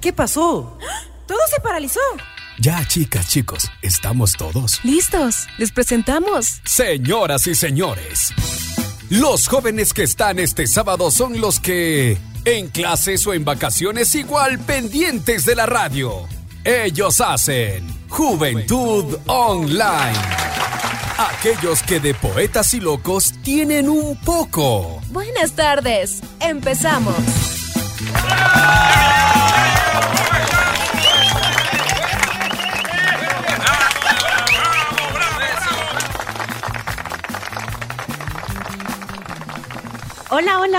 ¿Qué pasó? Todo se paralizó. Ya, chicas, chicos, estamos todos. Listos, les presentamos. Señoras y señores, los jóvenes que están este sábado son los que, en clases o en vacaciones, igual pendientes de la radio. Ellos hacen Juventud Online. Aquellos que de poetas y locos tienen un poco. Buenas tardes, empezamos. Hola,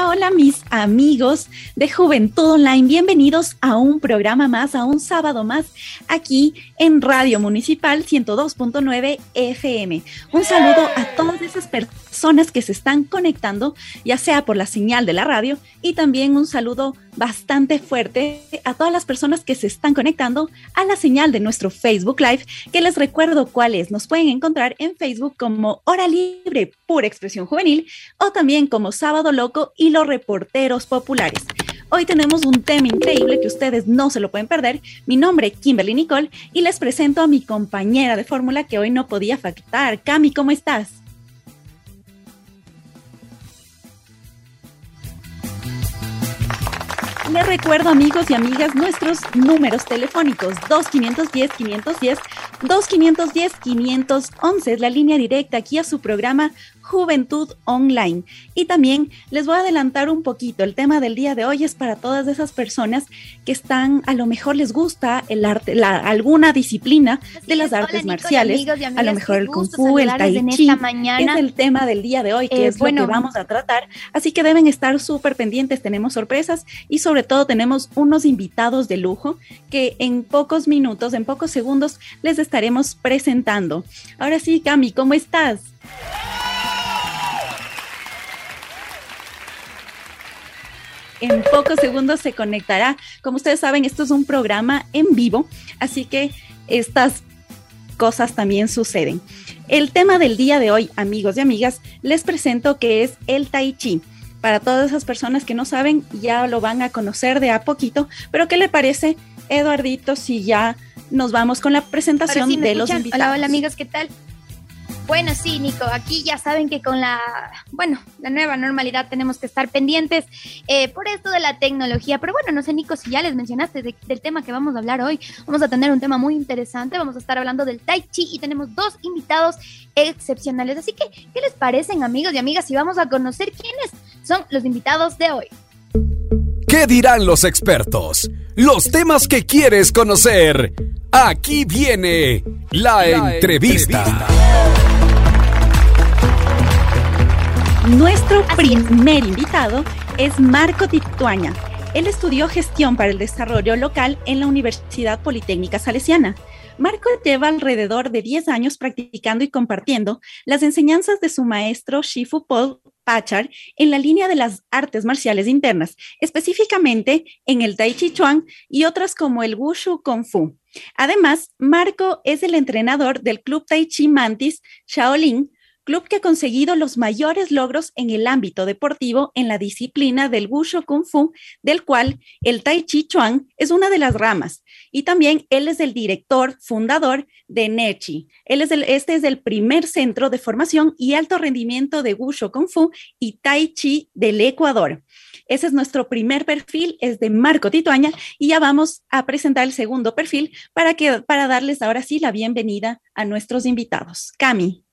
hola, mis amigos de Juventud Online. Bienvenidos a un programa más, a un sábado más aquí en Radio Municipal 102.9 FM. Un saludo a todas esas personas que se están conectando, ya sea por la señal de la radio, y también un saludo bastante fuerte a todas las personas que se están conectando a la señal de nuestro Facebook Live, que les recuerdo cuál es. Nos pueden encontrar en Facebook como Hora Libre, Pura Expresión Juvenil, o también como Sábado Loco y los Reporteros Populares. Hoy tenemos un tema increíble que ustedes no se lo pueden perder. Mi nombre es Kimberly Nicole y les presento a mi compañera de fórmula que hoy no podía faltar. Cami, ¿cómo estás? Les recuerdo, amigos y amigas, nuestros números telefónicos 2510-510, 2510-511 es la línea directa aquí a su programa Juventud Online. Y también les voy a adelantar un poquito, el tema del día de hoy es para todas esas personas que están, a lo mejor les gusta el arte, la, alguna disciplina de las artes marciales, a lo mejor el kung fu, el tai chi, es el tema del día de hoy, que eh, es bueno, lo que vamos a tratar. Así que deben estar súper pendientes, tenemos sorpresas y sobre todo tenemos unos invitados de lujo que en pocos minutos, en pocos segundos, les estaremos presentando. Ahora sí, Cami, ¿cómo estás? En pocos segundos se conectará. Como ustedes saben, esto es un programa en vivo, así que estas cosas también suceden. El tema del día de hoy, amigos y amigas, les presento que es el tai chi. Para todas esas personas que no saben, ya lo van a conocer de a poquito, pero ¿qué le parece, Eduardito, si ya nos vamos con la presentación de los invitados? Hola, hola amigos, ¿qué tal? Bueno, sí, Nico, aquí ya saben que con la, bueno, la nueva normalidad tenemos que estar pendientes eh, por esto de la tecnología. Pero bueno, no sé, Nico, si ya les mencionaste del tema que vamos a hablar hoy. Vamos a tener un tema muy interesante. Vamos a estar hablando del Tai Chi y tenemos dos invitados excepcionales. Así que, ¿qué les parecen, amigos y amigas? Y vamos a conocer quiénes son los invitados de hoy. ¿Qué dirán los expertos? Los temas que quieres conocer. Aquí viene la, entrevista. Nuestro primer invitado es Marco Tituaña. Él estudió gestión para el desarrollo local en la Universidad Politécnica Salesiana. Marco lleva alrededor de 10 años practicando y compartiendo las enseñanzas de su maestro Shifu Paul Pachar en la línea de las artes marciales internas, específicamente en el Tai Chi Chuan y otras como el Wushu Kung Fu. Además, Marco es el entrenador del Club Tai Chi Mantis Shaolin, club que ha conseguido los mayores logros en el ámbito deportivo en la disciplina del Wushu Kung Fu, del cual el Tai Chi Chuan es una de las ramas. Y también él es el director, fundador de Nechi. Él es el, este es el primer centro de formación y alto rendimiento de Wushu Kung Fu y Tai Chi del Ecuador. Ese es nuestro primer perfil, es de Marco Tituaña y ya vamos a presentar el segundo perfil para, que, para darles ahora sí la bienvenida a nuestros invitados. Cami.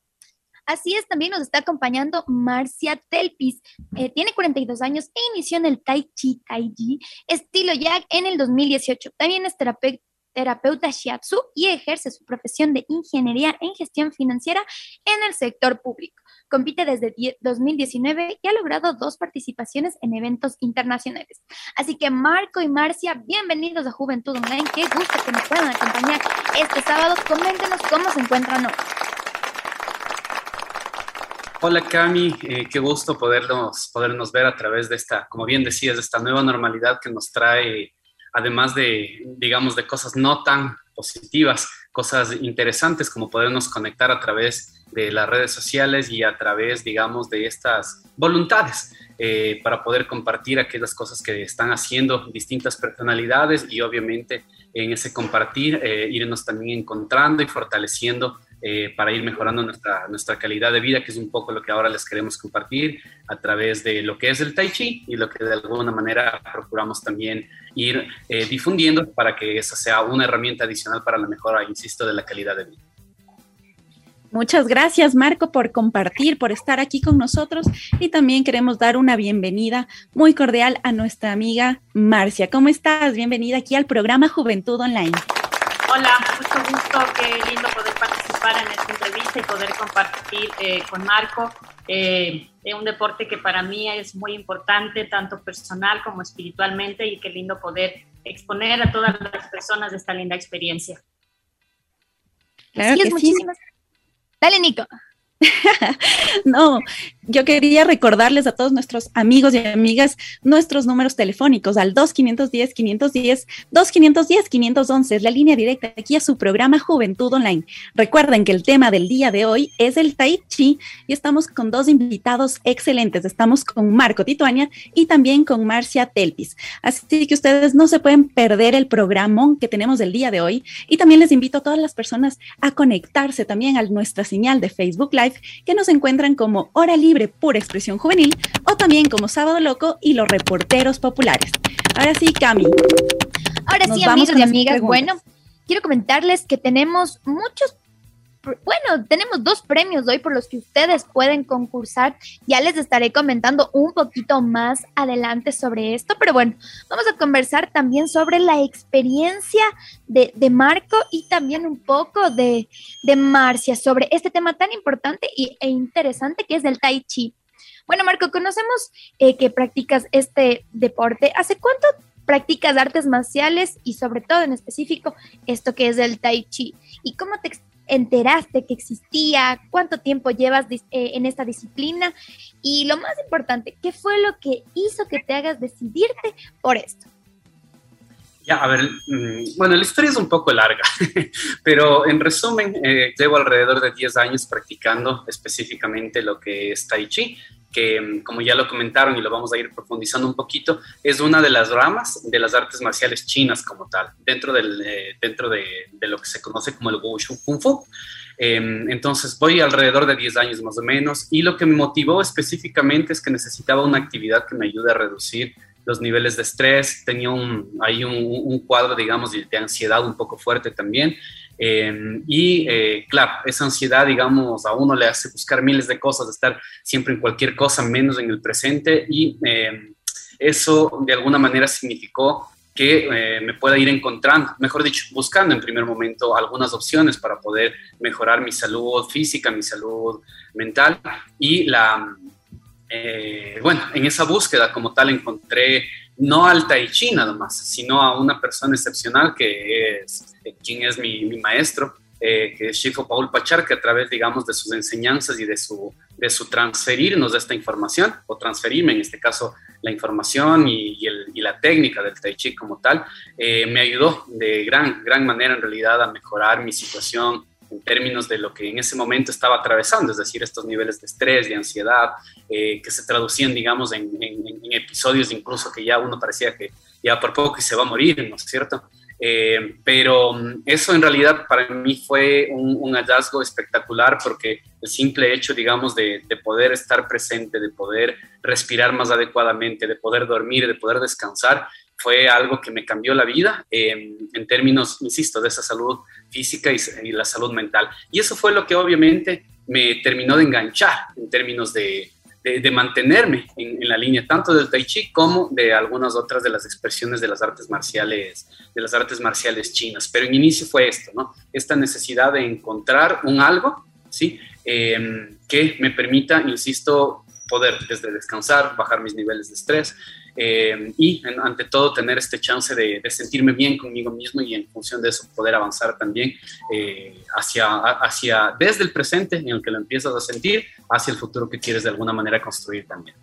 Así es, también nos está acompañando Marcia Telpis. Eh, tiene 42 años e inició en el Tai Chi Tai Chi estilo Yak en el 2018. También es terapeuta terapeuta shiatsu y ejerce su profesión de ingeniería en gestión financiera en el sector público. Compite desde 2019 y ha logrado dos participaciones en eventos internacionales. Así que Marco y Marcia, bienvenidos a Juventud Online. Qué gusto que nos puedan acompañar este sábado. Coméntenos cómo se encuentran hoy. Hola Cami, eh, qué gusto podernos, podernos ver a través de esta, como bien decías, de esta nueva normalidad que nos trae, además de, digamos, de cosas no tan positivas, cosas interesantes como podernos conectar a través de las redes sociales y a través, digamos, de estas voluntades eh, para poder compartir aquellas cosas que están haciendo distintas personalidades y obviamente en ese compartir eh, irnos también encontrando y fortaleciendo eh, para ir mejorando nuestra, nuestra calidad de vida, que es un poco lo que ahora les queremos compartir a través de lo que es el Tai Chi y lo que de alguna manera procuramos también ir eh, difundiendo para que esa sea una herramienta adicional para la mejora, insisto, de la calidad de vida. Muchas gracias, Marco, por compartir, por estar aquí con nosotros y también queremos dar una bienvenida muy cordial a nuestra amiga Marcia. ¿Cómo estás? Bienvenida aquí al programa Juventud Online. Hola, mucho gusto, qué lindo poder participar en esta entrevista y poder compartir eh, con Marco eh, un deporte que para mí es muy importante, tanto personal como espiritualmente, y qué lindo poder exponer a todas las personas esta linda experiencia. Claro que muchísimas. Dale, Nico. no, yo quería recordarles a todos nuestros amigos y amigas nuestros números telefónicos al 2510-510, 2510-511 es la línea directa aquí a su programa Juventud Online. Recuerden que el tema del día de hoy es el Tai Chi y estamos con dos invitados excelentes. Estamos con Marco Tituania y también con Marcia Telpis. Así que ustedes no se pueden perder el programa que tenemos el día de hoy y también les invito a todas las personas a conectarse también a nuestra señal de Facebook Live que nos encuentran como Hora Libre Pura Expresión Juvenil o también como Sábado Loco y los reporteros populares. Ahora sí, Cami. Ahora sí, amigos y amigas, bueno, quiero comentarles que tenemos muchos bueno, tenemos dos premios hoy por los que ustedes pueden concursar. Ya les estaré comentando un poquito más adelante sobre esto, pero bueno, vamos a conversar también sobre la experiencia de, Marco y también un poco de, Marcia sobre este tema tan importante y, e interesante que es el tai chi. Bueno, Marco, conocemos eh, que practicas este deporte. ¿Hace cuánto practicas artes marciales y sobre todo en específico esto que es el tai chi? ¿Y cómo te enteraste que existía? ¿Cuánto tiempo llevas eh, en esta disciplina? Y lo más importante, ¿qué fue lo que hizo que te hagas decidirte por esto? Ya, a ver, mm, bueno, la historia es un poco larga, pero en resumen, eh, llevo alrededor de 10 años practicando específicamente lo que es Tai Chi que como ya lo comentaron y lo vamos a ir profundizando un poquito, es una de las ramas de las artes marciales chinas como tal, dentro, del, eh, dentro de, de, lo que se conoce como el Wushu Kung Fu. Em, entonces voy alrededor de 10 años más o menos y lo que me motivó específicamente es que necesitaba una actividad que me ayude a reducir los niveles de estrés, tenía un, ahí un, un cuadro, digamos, de ansiedad un poco fuerte también Em, y eh, claro, esa ansiedad, digamos, a uno le hace buscar miles de cosas, estar siempre en cualquier cosa, menos en el presente. Y em, eso de alguna manera significó que eh, me pueda ir encontrando, mejor dicho, buscando en primer momento algunas opciones para poder mejorar mi salud física, mi salud mental. Y la, eh, bueno, en esa búsqueda como tal encontré no al Tai Chi nada más, sino a una persona excepcional que es eh, quien es mi, maestro, eh, que es Shifo Paul Pachar, que a través, digamos, de sus enseñanzas y de su, de su transferirnos esta información, o transferirme en este caso la información y, la técnica del Tai Chi como tal, eh, me ayudó de gran, gran manera en realidad a mejorar mi situación en términos de lo que en ese momento estaba atravesando, es decir, estos niveles de estrés, de ansiedad, eh, que se traducían, digamos, en, episodios incluso que ya uno parecía que ya por poco se va a morir, ¿no es cierto? Eh, pero mm, eso en realidad para mí fue un, hallazgo espectacular porque el simple hecho, digamos, de, de, poder estar presente, de poder respirar más adecuadamente, de poder dormir, de poder descansar, fue algo que me cambió la vida em, en términos, insisto, de esa salud física y, la salud mental. Y eso fue lo que obviamente me terminó de enganchar en términos de, de, mantenerme en, la línea tanto del tai chi como de algunas otras de las expresiones de las artes marciales, de las artes marciales chinas. Pero en inicio fue esto, ¿no? Esta necesidad de encontrar un algo, ¿sí? Em, que me permita, insisto, poder desde descansar, bajar mis niveles de estrés, eh, y ante todo tener este chance de, sentirme bien conmigo mismo y en función de eso poder avanzar también eh, hacia, hacia, desde el presente en el que lo empiezas a sentir, hacia el futuro que quieres de alguna manera construir también.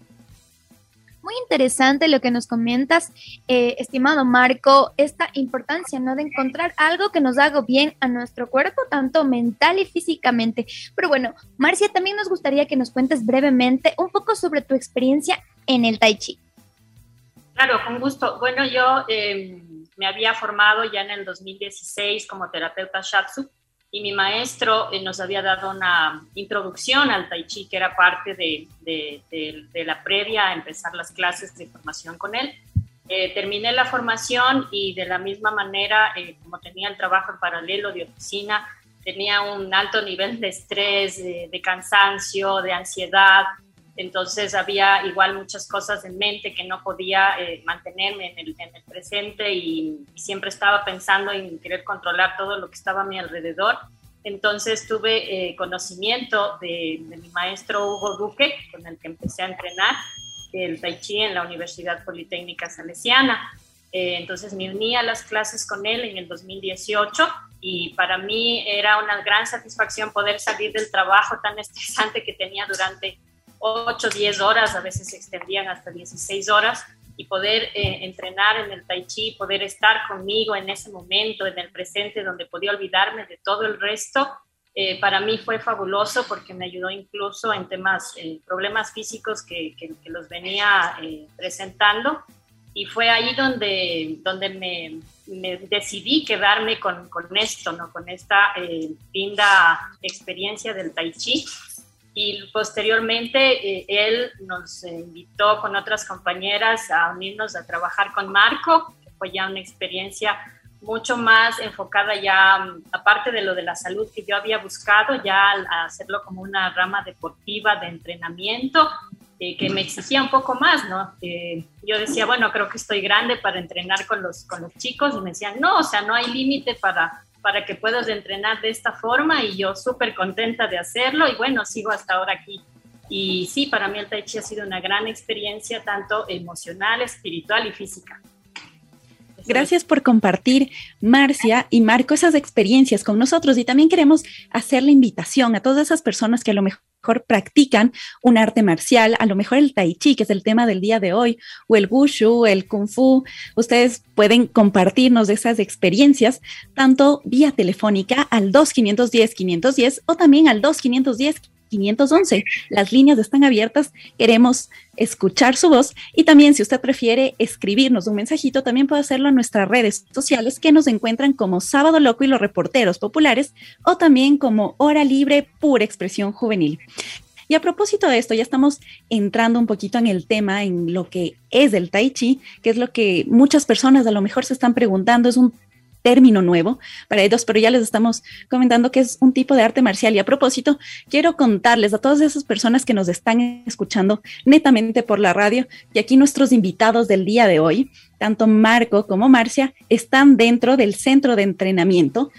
Muy interesante lo que nos comentas, eh, estimado Marco, esta importancia, ¿no? De encontrar algo que nos haga bien a nuestro cuerpo, tanto mental y físicamente. Pero bueno, Marcia, también nos gustaría que nos cuentes brevemente un poco sobre tu experiencia en el Tai Chi. Claro, con gusto. Bueno, yo em, me había formado ya en el 2016 como terapeuta Shatsu y mi maestro eh, nos había dado una introducción al Tai Chi que era parte de, de, la previa a empezar las clases de formación con él. Eh, terminé la formación y de la misma manera, eh, como tenía el trabajo en paralelo de oficina, tenía un alto nivel de estrés, de cansancio, de ansiedad, entonces había igual muchas cosas en mente que no podía eh, mantenerme en el, presente y, siempre estaba pensando en querer controlar todo lo que estaba a mi alrededor. Entonces tuve eh, conocimiento de, mi maestro Hugo Duque, con el que empecé a entrenar el Tai Chi en la Universidad Politécnica Salesiana. Eh, entonces me uní a las clases con él en el 2018 y para mí era una gran satisfacción poder salir del trabajo tan estresante que tenía durante 8, 10 horas, a veces se extendían hasta 16 horas, y poder eh, entrenar en el tai chi, poder estar conmigo en ese momento, en el presente, donde podía olvidarme de todo el resto, eh, para mí fue fabuloso porque me ayudó incluso en temas, eh, problemas físicos que, que, los venía presentando. Y fue ahí donde, donde me, me decidí quedarme con, con, esto, ¿no? con esta linda experiencia del tai chi y posteriormente eh, él nos invitó con otras compañeras a unirnos a trabajar con Marco, que fue ya una experiencia mucho más enfocada ya, mm, aparte de lo de la salud que yo había buscado, ya hacerlo como una rama deportiva de entrenamiento, eh, que me exigía un poco más, ¿no? Eh, yo decía, bueno, creo que estoy grande para entrenar con los, con los chicos, y me decían, no, o sea, no hay límite para para que puedas entrenar de esta forma y yo súper contenta de hacerlo y bueno, sigo hasta ahora aquí. Y sí, para mí el Tai Chi ha sido una gran experiencia, tanto emocional, espiritual y física. Gracias por compartir, Marcia y Marco, esas experiencias con nosotros. Y también queremos hacer la invitación a todas esas personas que a lo mejor practican un arte marcial, a lo mejor el tai chi, que es el tema del día de hoy, o el wushu, el kung fu. Ustedes pueden compartirnos esas experiencias tanto vía telefónica al 2510 510 o también al 2510 511. Las líneas están abiertas, queremos escuchar su voz y también si usted prefiere escribirnos un mensajito, también puede hacerlo en nuestras redes sociales que nos encuentran como Sábado Loco y los reporteros populares o también como Hora Libre Pura Expresión Juvenil. Y a propósito de esto, ya estamos entrando un poquito en el tema, en lo que es el tai chi, que es lo que muchas personas a lo mejor se están preguntando, es un término nuevo para ellos, pero ya les estamos comentando que es un tipo de arte marcial. Y a propósito, quiero contarles a todas esas personas que nos están escuchando netamente por la radio, y aquí nuestros invitados del día de hoy, tanto Marco como Marcia, están dentro del centro de entrenamiento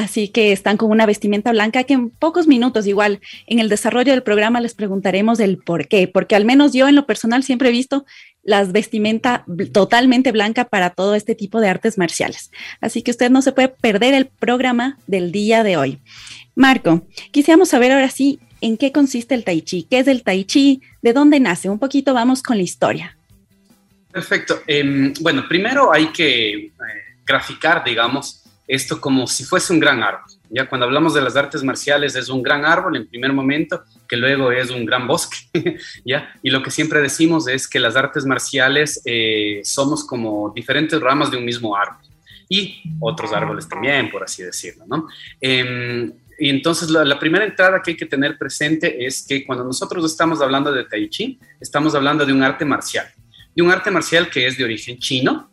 Así que están con una vestimenta blanca que en pocos minutos, igual en el desarrollo del programa, les preguntaremos el por qué, porque al menos yo en lo personal siempre he visto las vestimenta totalmente blanca para todo este tipo de artes marciales. Así que usted no se puede perder el programa del día de hoy. Marco, quisiéramos saber ahora sí en qué consiste el tai chi, qué es el tai chi, de dónde nace. Un poquito vamos con la historia. Perfecto. Em, bueno, primero hay que eh, graficar, digamos, esto como si fuese un gran árbol. Ya cuando hablamos de las artes marciales es un gran árbol en primer momento, que luego es un gran bosque, ¿ya? Y lo que siempre decimos es que las artes marciales eh, somos como diferentes ramas de un mismo árbol y otros árboles también, por así decirlo, ¿no? Em, y entonces la, la, primera entrada que hay que tener presente es que cuando nosotros estamos hablando de Tai Chi, estamos hablando de un arte marcial, de un arte marcial que es de origen chino,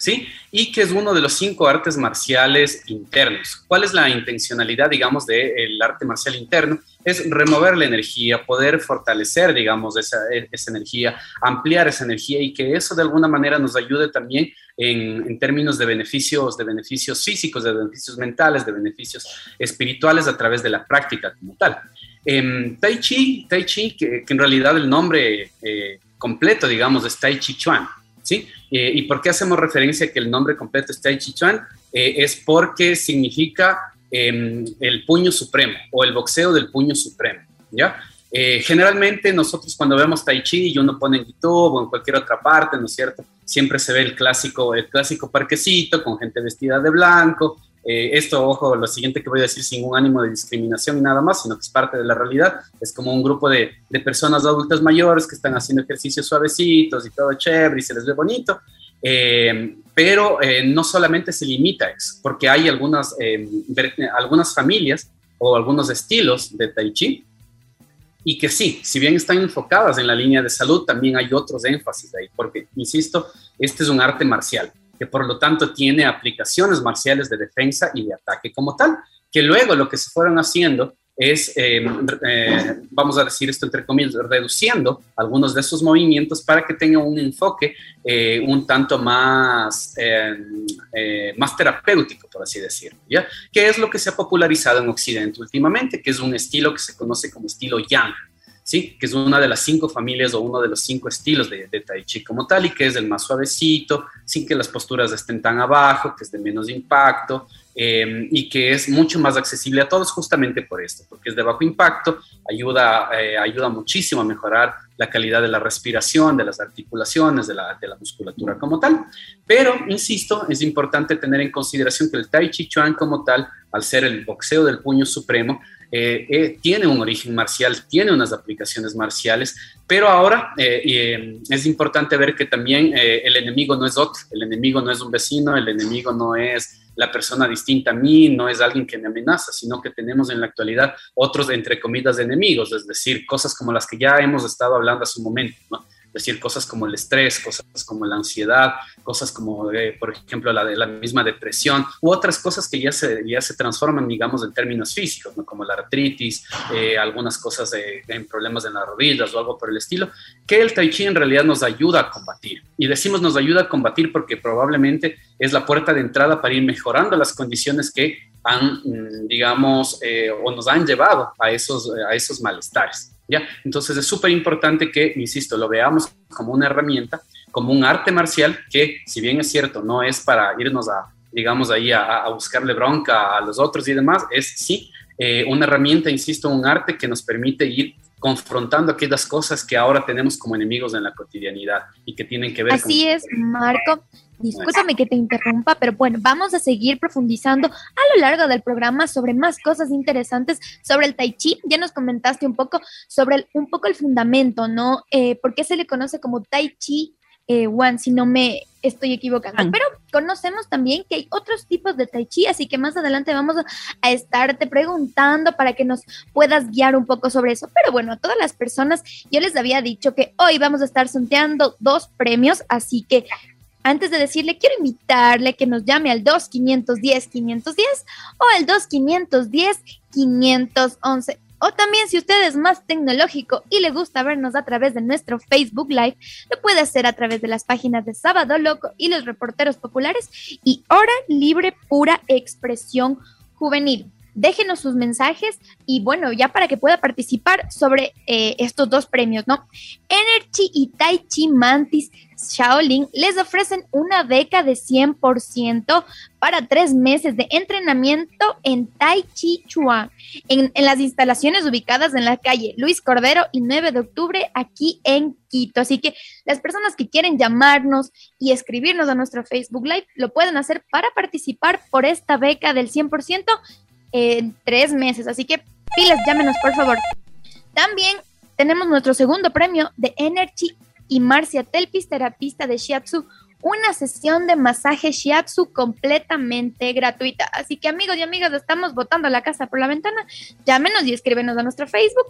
¿sí? Y que es uno de los cinco artes marciales internos. ¿Cuál es la intencionalidad, digamos, del arte marcial interno? Es remover la energía, poder fortalecer, digamos, esa, esa, energía, ampliar esa energía y que eso de alguna manera nos ayude también en, términos de beneficios, de beneficios físicos, de beneficios mentales, de beneficios espirituales a través de la práctica como tal. Eh, tai Chi, tai Chi que, que, en realidad el nombre eh, completo, digamos, es Tai Chi Chuan, ¿sí? Eh, ¿Y por qué hacemos referencia a que el nombre completo es Tai Chi Chuan? Eh, es porque significa em, el puño supremo o el boxeo del puño supremo, ¿ya? Eh, generalmente nosotros cuando vemos Tai Chi y uno pone en YouTube o en cualquier otra parte, ¿no es cierto? Siempre se ve el clásico, el clásico parquecito con gente vestida de blanco. Eh, esto, ojo, lo siguiente que voy a decir sin un ánimo de discriminación y nada más, sino que es parte de la realidad. Es como un grupo de, de personas adultas mayores que están haciendo ejercicios suavecitos y todo chévere y se les ve bonito. Eh, pero no solamente se limita a eso, porque hay algunas, algunas familias o algunos estilos de Tai Chi y que sí, si bien están enfocadas en la línea de salud, también hay otros énfasis ahí, porque, insisto, este es un arte marcial, que por lo tanto tiene aplicaciones marciales de defensa y de ataque como tal, que luego lo que se fueron haciendo es, em, eh, vamos a decir esto entre comillas, reduciendo algunos de esos movimientos para que tenga un enfoque eh, un tanto más, em, eh, más terapéutico, por así decirlo, ¿ya? Que es lo que se ha popularizado en Occidente últimamente, que es un estilo que se conoce como estilo Yang, ¿sí? Que es una de las cinco familias o uno de los cinco estilos de, de Tai Chi como tal y que es el más suavecito, sin que las posturas estén tan abajo, que es de menos impacto, Em, y que es mucho más accesible a todos justamente por esto, porque es de bajo impacto, ayuda, eh, ayuda muchísimo a mejorar la calidad de la respiración, de las articulaciones, de la, de la, musculatura como tal. Pero, insisto, es importante tener en consideración que el Tai Chi Chuan como tal, al ser el boxeo del puño supremo, eh, eh, tiene un origen marcial, tiene unas aplicaciones marciales, pero ahora es importante ver que también el enemigo no es otro, el enemigo no es un vecino, el enemigo no es la persona distinta a mí no es alguien que me amenaza, sino que tenemos en la actualidad otros, entre comillas, enemigos, es decir, cosas como las que ya hemos estado hablando hace un momento, ¿no? Decir, cosas como el estrés, cosas como la ansiedad, cosas como, eh, por ejemplo, la, de misma depresión, u otras cosas que ya se, ya se transforman, digamos, en términos físicos, como la artritis, eh, algunas cosas en problemas en las rodillas o algo por el estilo, que el tai chi en realidad nos ayuda a combatir. Y decimos nos ayuda a combatir porque probablemente es la puerta de entrada para ir mejorando las condiciones que han, mm, digamos, eh, o nos han llevado a esos, a esos malestares. ¿Ya? Entonces es súper importante que, insisto, lo veamos como una herramienta, como un arte marcial que, si bien es cierto, no es para irnos a, digamos, ahí a, buscarle bronca a los otros y demás, es sí eh, una herramienta, insisto, un arte que nos permite ir confrontando aquellas cosas que ahora tenemos como enemigos en la cotidianidad y que tienen que ver Así es, Marco. Discúlpame que te interrumpa, pero bueno, vamos a seguir profundizando a lo largo del programa sobre más cosas interesantes sobre el tai chi. Ya nos comentaste un poco sobre un poco el fundamento, ¿no? Eh, ¿Por qué se le conoce como tai chi eh, one, si no me estoy equivocando? Pero conocemos también que hay otros tipos de tai chi, así que más adelante vamos a estarte preguntando para que nos puedas guiar un poco sobre eso. Pero bueno, a todas las personas, yo les había dicho que hoy vamos a estar sorteando dos premios, así que antes de decirle, quiero invitarle que nos llame al 2510-510 o al 2510-511. O también si usted es más tecnológico y le gusta vernos a través de nuestro Facebook Live, lo puede hacer a través de las páginas de Sábado Loco y los reporteros populares y Hora Libre Pura Expresión Juvenil déjenos sus mensajes y bueno, ya para que pueda participar sobre eh, estos dos premios, ¿no? Energy y Tai Chi Mantis Shaolin les ofrecen una beca de 100% para tres meses de entrenamiento en Tai Chi Chuan, en, en, las instalaciones ubicadas en la calle Luis Cordero y 9 de octubre aquí en Quito. Así que las personas que quieren llamarnos y escribirnos a nuestro Facebook Live lo pueden hacer para participar por esta beca del 100% en tres meses. Así que pilas, llámenos por favor. También tenemos nuestro segundo premio de Energy y Marcia Telpis, terapista de Shiatsu, una sesión de masaje Shiatsu completamente gratuita. Así que amigos y amigas, estamos botando la casa por la ventana. Llámenos y escríbenos a nuestro Facebook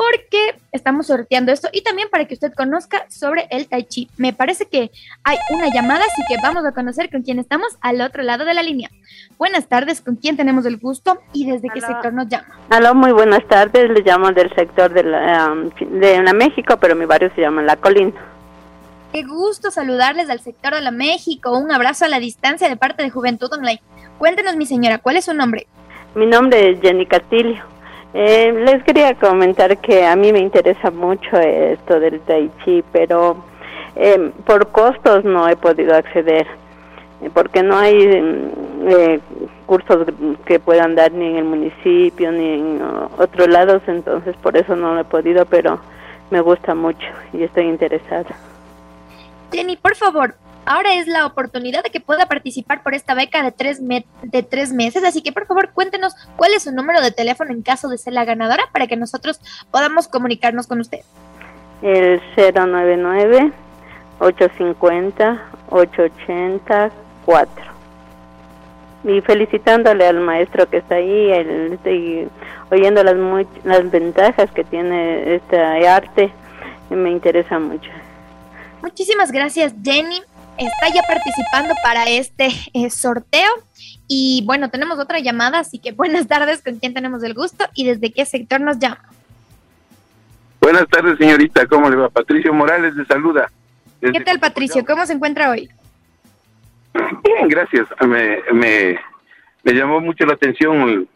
porque estamos sorteando esto y también para que usted conozca sobre el Tai Chi. Me parece que hay una llamada, así que vamos a conocer con quién estamos al otro lado de la línea. Buenas tardes, ¿con quién tenemos el gusto y desde qué sector nos llama? Aló, muy buenas tardes, le llamo del sector de la, um, de la México, pero mi barrio se llama La Colina. Qué gusto saludarles al sector de la México. Un abrazo a la distancia de parte de Juventud Online. Cuéntenos, mi señora, ¿cuál es su nombre? Mi nombre es Jenny Castillo. Eh, les quería comentar que a mí me interesa mucho esto del tai chi, pero eh, por costos no he podido acceder, eh, porque no hay cursos que puedan dar ni en el municipio ni en otros lados, entonces por eso no lo he podido, pero me gusta mucho y estoy interesada. Jenny, por favor, ahora es la oportunidad de que pueda participar por esta beca de tres, de tres meses, así que por favor cuéntenos cuál es su número de teléfono en caso de ser la ganadora para que nosotros podamos comunicarnos con usted. El 099 850 884 y felicitándole al maestro que está ahí, el, estoy oyendo las, las ventajas que tiene este arte, y me interesa mucho. Muchísimas gracias Jenny, está ya participando para este eh, sorteo y bueno, tenemos otra llamada, así que buenas tardes, ¿con quién tenemos el gusto y desde qué sector nos llama? Buenas tardes señorita, ¿cómo le va? Patricio Morales de saluda. ¿Qué tal Patricio? ¿Cómo se encuentra hoy? Bien, gracias. Me, me, me llamó mucho la atención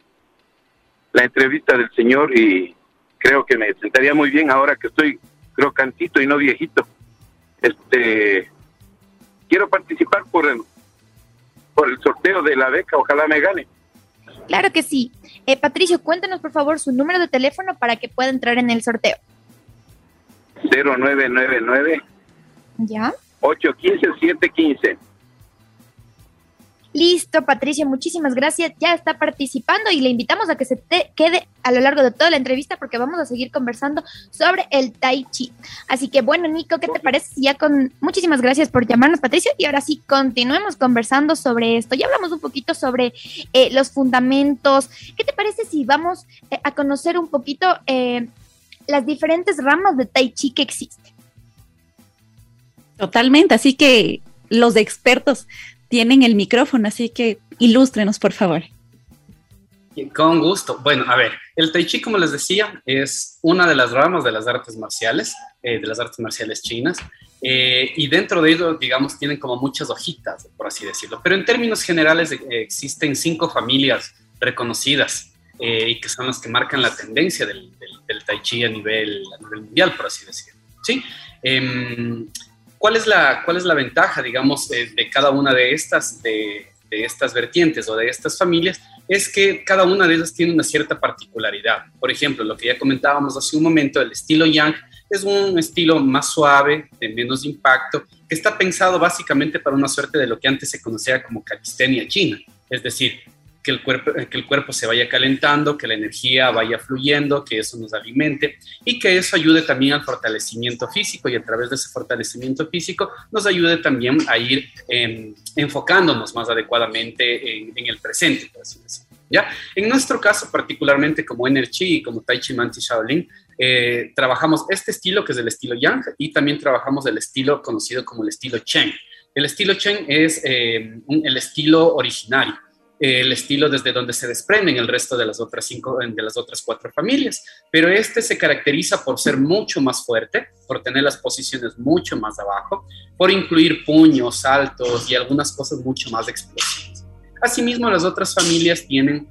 la entrevista del señor y creo que me sentaría muy bien ahora que estoy crocantito y no viejito. Este quiero participar por el por el sorteo de la beca, ojalá me gane. Claro que sí. Eh, Patricio, cuéntenos por favor su número de teléfono para que pueda entrar en el sorteo. 0999 ¿Ya? 815 715. Listo, Patricia, muchísimas gracias. Ya está participando y le invitamos a que se te quede a lo largo de toda la entrevista porque vamos a seguir conversando sobre el Tai Chi. Así que bueno, Nico, ¿qué te parece? Ya con muchísimas gracias por llamarnos, Patricia. Y ahora sí, continuemos conversando sobre esto. Ya hablamos un poquito sobre eh, los fundamentos. ¿Qué te parece si vamos eh, a conocer un poquito eh, las diferentes ramas de Tai Chi que existen? Totalmente, así que los expertos tienen el micrófono, así que ilústrenos, por favor. Con gusto. Bueno, a ver, el Tai Chi, como les decía, es una de las ramas de las artes marciales, eh, de las artes marciales chinas, eh, y dentro de ello, digamos, tienen como muchas hojitas, por así decirlo. Pero en términos generales eh, existen cinco familias reconocidas y que son las que marcan la tendencia del, del, Tai Chi a nivel, a nivel, mundial, por así decirlo. ¿sí? ¿Cuál es la, cuál es la ventaja, digamos, de, cada una de estas, de, estas vertientes o de estas familias? Es que cada una de ellas tiene una cierta particularidad. Por ejemplo, lo que ya comentábamos hace un momento, el estilo Yang es un estilo más suave, de menos impacto, que está pensado básicamente para una suerte de lo que antes se conocía como calistenia china, es decir, que el, cuerpo, que el cuerpo se vaya calentando, que la energía vaya fluyendo, que eso nos alimente y que eso ayude también al fortalecimiento físico y a través de ese fortalecimiento físico nos ayude también a ir em, enfocándonos más adecuadamente en, el presente, por así decirlo. ¿Ya? En nuestro caso, particularmente como Energy y como Tai Chi Manti Shaolin, eh, trabajamos este estilo que es el estilo Yang y también trabajamos el estilo conocido como el estilo Chen. El estilo Chen es eh, el estilo originario el estilo desde donde se desprenden el resto de las otras cinco, de las otras cuatro familias. Pero este se caracteriza por ser mucho más fuerte, por tener las posiciones mucho más abajo, por incluir puños, saltos y algunas cosas mucho más explosivas. Asimismo, las otras familias tienen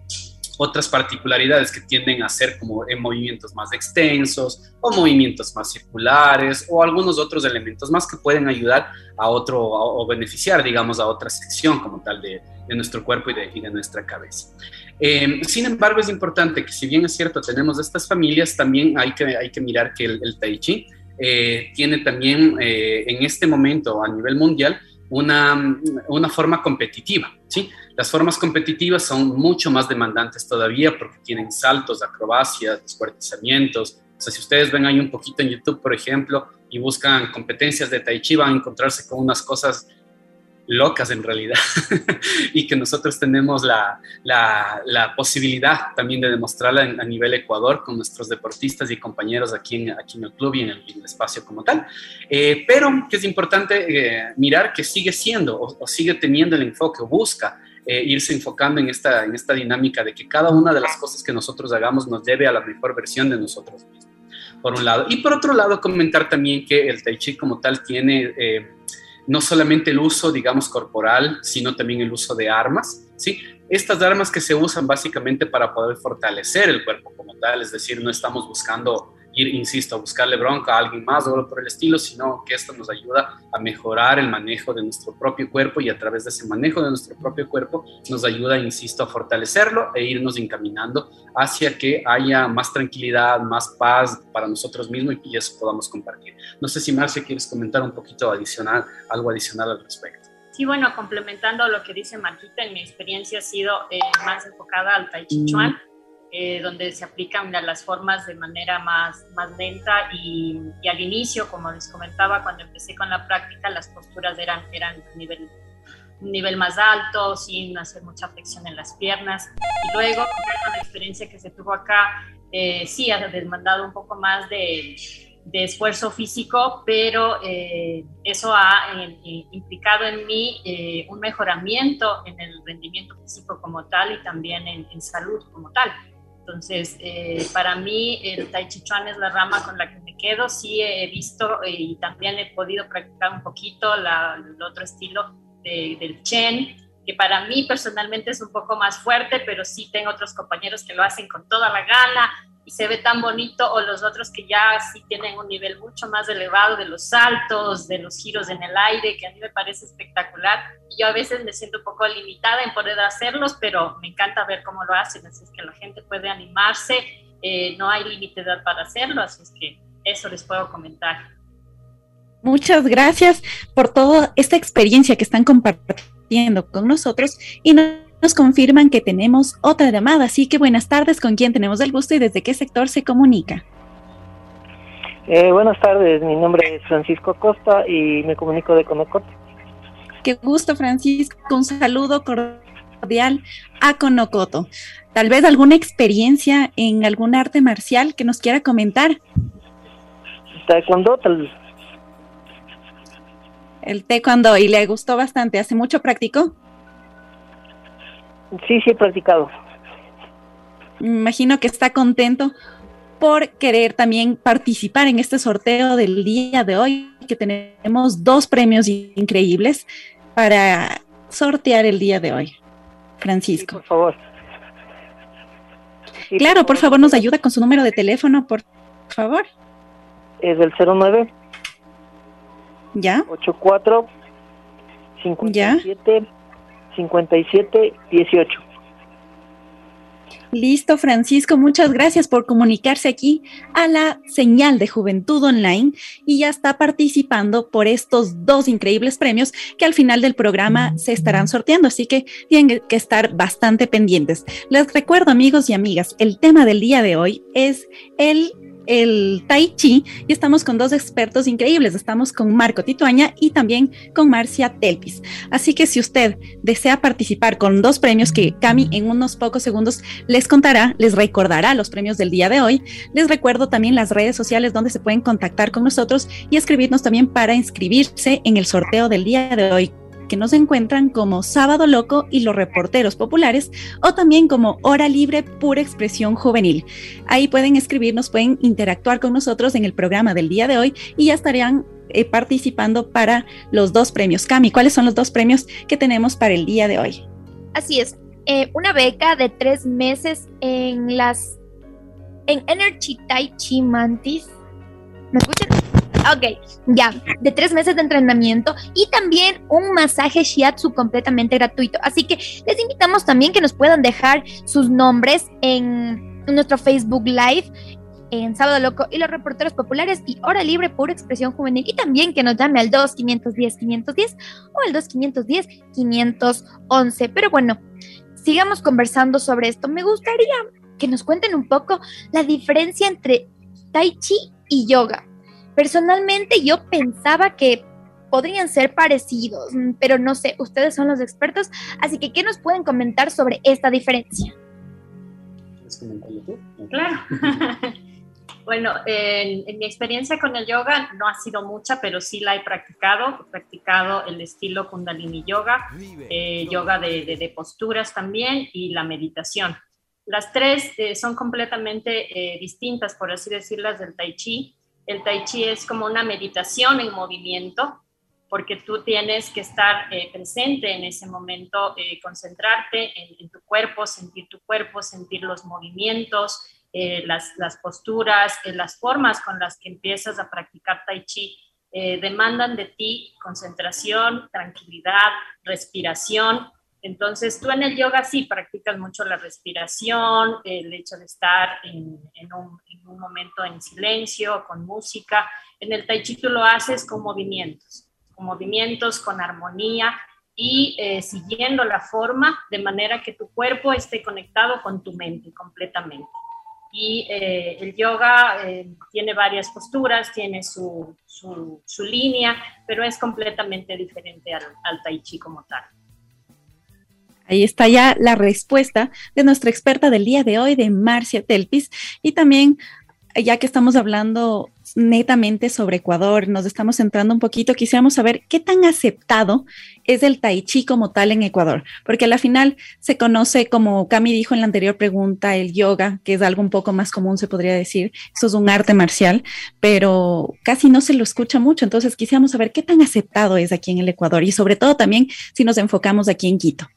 otras particularidades que tienden a ser como en movimientos más extensos o movimientos más circulares o algunos otros elementos más que pueden ayudar a otro o beneficiar, digamos, a otra sección como tal de, de nuestro cuerpo y de, y de nuestra cabeza. Em, sin embargo, es importante que si bien es cierto, tenemos estas familias, también hay que, hay que mirar que el, el Tai Chi eh, tiene también eh, en este momento a nivel mundial una, una forma competitiva. ¿sí? Las formas competitivas son mucho más demandantes todavía porque tienen saltos, acrobacias, descuartizamientos. O sea, si ustedes ven ahí un poquito en YouTube, por ejemplo, y buscan competencias de Tai Chi, van a encontrarse con unas cosas locas en realidad y que nosotros tenemos la, la, posibilidad también de demostrarla a nivel Ecuador con nuestros deportistas y compañeros aquí en, aquí en el club y en el, espacio como tal. Eh, pero que es importante eh, mirar que sigue siendo o, sigue teniendo el enfoque o busca eh, irse enfocando en esta, en esta dinámica de que cada una de las cosas que nosotros hagamos nos lleve a la mejor versión de nosotros mismos, por un lado. Y por otro lado, comentar también que el Tai Chi como tal tiene no solamente el uso, digamos, corporal, sino también el uso de armas, ¿sí? Estas armas que se usan básicamente para poder fortalecer el cuerpo como tal, es decir, no estamos buscando ir, insisto, a buscarle bronca a alguien más o algo por el estilo, sino que esto nos ayuda a mejorar el manejo de nuestro propio cuerpo y a través de ese manejo de nuestro propio cuerpo nos ayuda, insisto, a fortalecerlo e irnos encaminando hacia que haya más tranquilidad, más paz para nosotros mismos y eso podamos compartir. No sé si Marcia quieres comentar un poquito adicional, algo adicional al respecto. Sí, bueno, complementando lo que dice Marquita, en mi experiencia ha sido eh, más enfocada al Tai Chi Chuan. Eh, donde se aplican las formas de manera más, más lenta y, al inicio, como les comentaba, cuando empecé con la práctica, las posturas eran, eran a nivel, un nivel más alto, sin hacer mucha flexión en las piernas. Y luego, con la experiencia que se tuvo acá, eh, sí ha demandado un poco más de, de esfuerzo físico, pero eh, eso ha implicado en mí un mejoramiento en el rendimiento físico como tal y también en, en salud como tal. Entonces, eh, para mí el Tai Chi Chuan es la rama con la que me quedo. Sí he visto eh, y también he podido practicar un poquito el otro estilo del Chen, que para mí personalmente es un poco más fuerte, pero sí tengo otros compañeros que lo hacen con toda la gana y se ve tan bonito, o los otros que ya sí tienen un nivel mucho más elevado de los saltos, de los giros en el aire, que a mí me parece espectacular. Yo a veces me siento un poco limitada en poder hacerlos, pero me encanta ver cómo lo hacen, así es que la gente puede animarse, eh, no hay límite de edad para hacerlo, así es que eso les puedo comentar. Muchas gracias por toda esta experiencia que están compartiendo con nosotros y nos nos confirman que tenemos otra llamada, así que buenas tardes, ¿con quién tenemos el gusto y desde qué sector se comunica? Eh, buenas tardes, mi nombre es Francisco Costa y me comunico de Conocoto. Qué gusto, Francisco, un saludo cordial a Conocoto. Tal vez alguna experiencia en algún arte marcial que nos quiera comentar. Taekwondo, tal vez. El taekwondo, y le gustó bastante. ¿Hace mucho practicó? Sí, sí he practicado. Me imagino que está contento por querer también participar en este sorteo del día de hoy, que tenemos dos premios increíbles para sortear el día de hoy. Francisco. por favor. claro, por favor, nos ayuda con su número de teléfono, por favor. Es el 09. ¿Ya? 84 57 57 18. Listo, Francisco, muchas gracias por comunicarse aquí a la señal de Juventud Online y ya está participando por estos dos increíbles premios que al final del programa se estarán sorteando, así que tienen que estar bastante pendientes. Les recuerdo, amigos y amigas, el tema del día de hoy es el el Tai Chi y estamos con dos expertos increíbles. Estamos con Marco Tituaña y también con Marcia Telpis. Así que si usted desea participar con dos premios que Cami en unos pocos segundos les contará, les recordará los premios del día de hoy, les recuerdo también las redes sociales donde se pueden contactar con nosotros y escribirnos también para inscribirse en el sorteo del día de hoy que nos encuentran como Sábado Loco y los reporteros populares o también como Hora Libre Pura Expresión Juvenil. Ahí pueden escribirnos, pueden interactuar con nosotros en el programa del día de hoy y ya estarían eh, participando para los dos premios. Cami, ¿cuáles son los dos premios que tenemos para el día de hoy? Así es, eh, una beca de tres meses en las en Energy Tai Chi Mantis. ¿Me escuchan? Ok, ya, de tres meses de entrenamiento y también un masaje shiatsu completamente gratuito. Así que les invitamos también que nos puedan dejar sus nombres en nuestro Facebook Live en Sábado Loco y los reporteros populares y Hora Libre por Expresión Juvenil y también que nos llame al 2-510-510 o al 2-510-511. Pero bueno, sigamos conversando sobre esto. Me gustaría que nos cuenten un poco la diferencia entre Tai Chi y yoga. Personalmente yo pensaba que podrían ser parecidos, mm, pero no sé, ustedes son los expertos, así que ¿qué nos pueden comentar sobre esta diferencia? ¿Quieres comentarlo tú? Claro. bueno, en, mi experiencia con el yoga no ha sido mucha, pero sí la he practicado. He practicado el estilo Kundalini Yoga, eh, yoga de, posturas también y la meditación. Las tres eh, son completamente eh, distintas, por así decirlas, del Tai Chi el tai chi es como una meditación en movimiento, porque tú tienes que estar eh, presente en ese momento, eh, concentrarte en, tu cuerpo, sentir tu cuerpo, sentir los movimientos, eh, las, posturas, eh, las formas con las que empiezas a practicar tai chi demandan de ti concentración, tranquilidad, respiración. Entonces tú en el yoga sí practicas mucho la respiración, el hecho de estar en, un, en un momento en silencio, con música. En el tai chi tú lo haces con movimientos, con movimientos, con armonía y siguiendo la forma de manera que tu cuerpo esté conectado con tu mente completamente y eh, el yoga eh, tiene varias posturas, tiene su, línea, pero es completamente diferente al tai chi como tal. Ahí está ya la respuesta de nuestra experta del día de hoy, de Marcia Telpis, y también ya que estamos hablando netamente sobre Ecuador, nos estamos centrando un poquito, quisiéramos saber qué tan aceptado es el tai chi como tal en Ecuador, porque a la final se conoce como Cami dijo en la anterior pregunta, el yoga, que es algo un poco más común, se podría decir, eso es un arte marcial, pero casi no se lo escucha mucho, entonces quisiéramos saber qué tan aceptado es aquí en el Ecuador y sobre todo también si nos enfocamos aquí en Quito.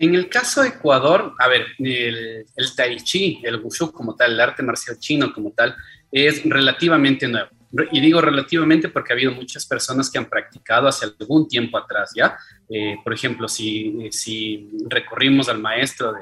En el caso de Ecuador, a ver, el, tai chi, el wushu como tal, el arte marcial chino como tal, es relativamente nuevo. Y digo relativamente porque ha habido muchas personas que han practicado hace algún tiempo atrás, ¿ya? Eh, por ejemplo, si, si recorrimos al maestro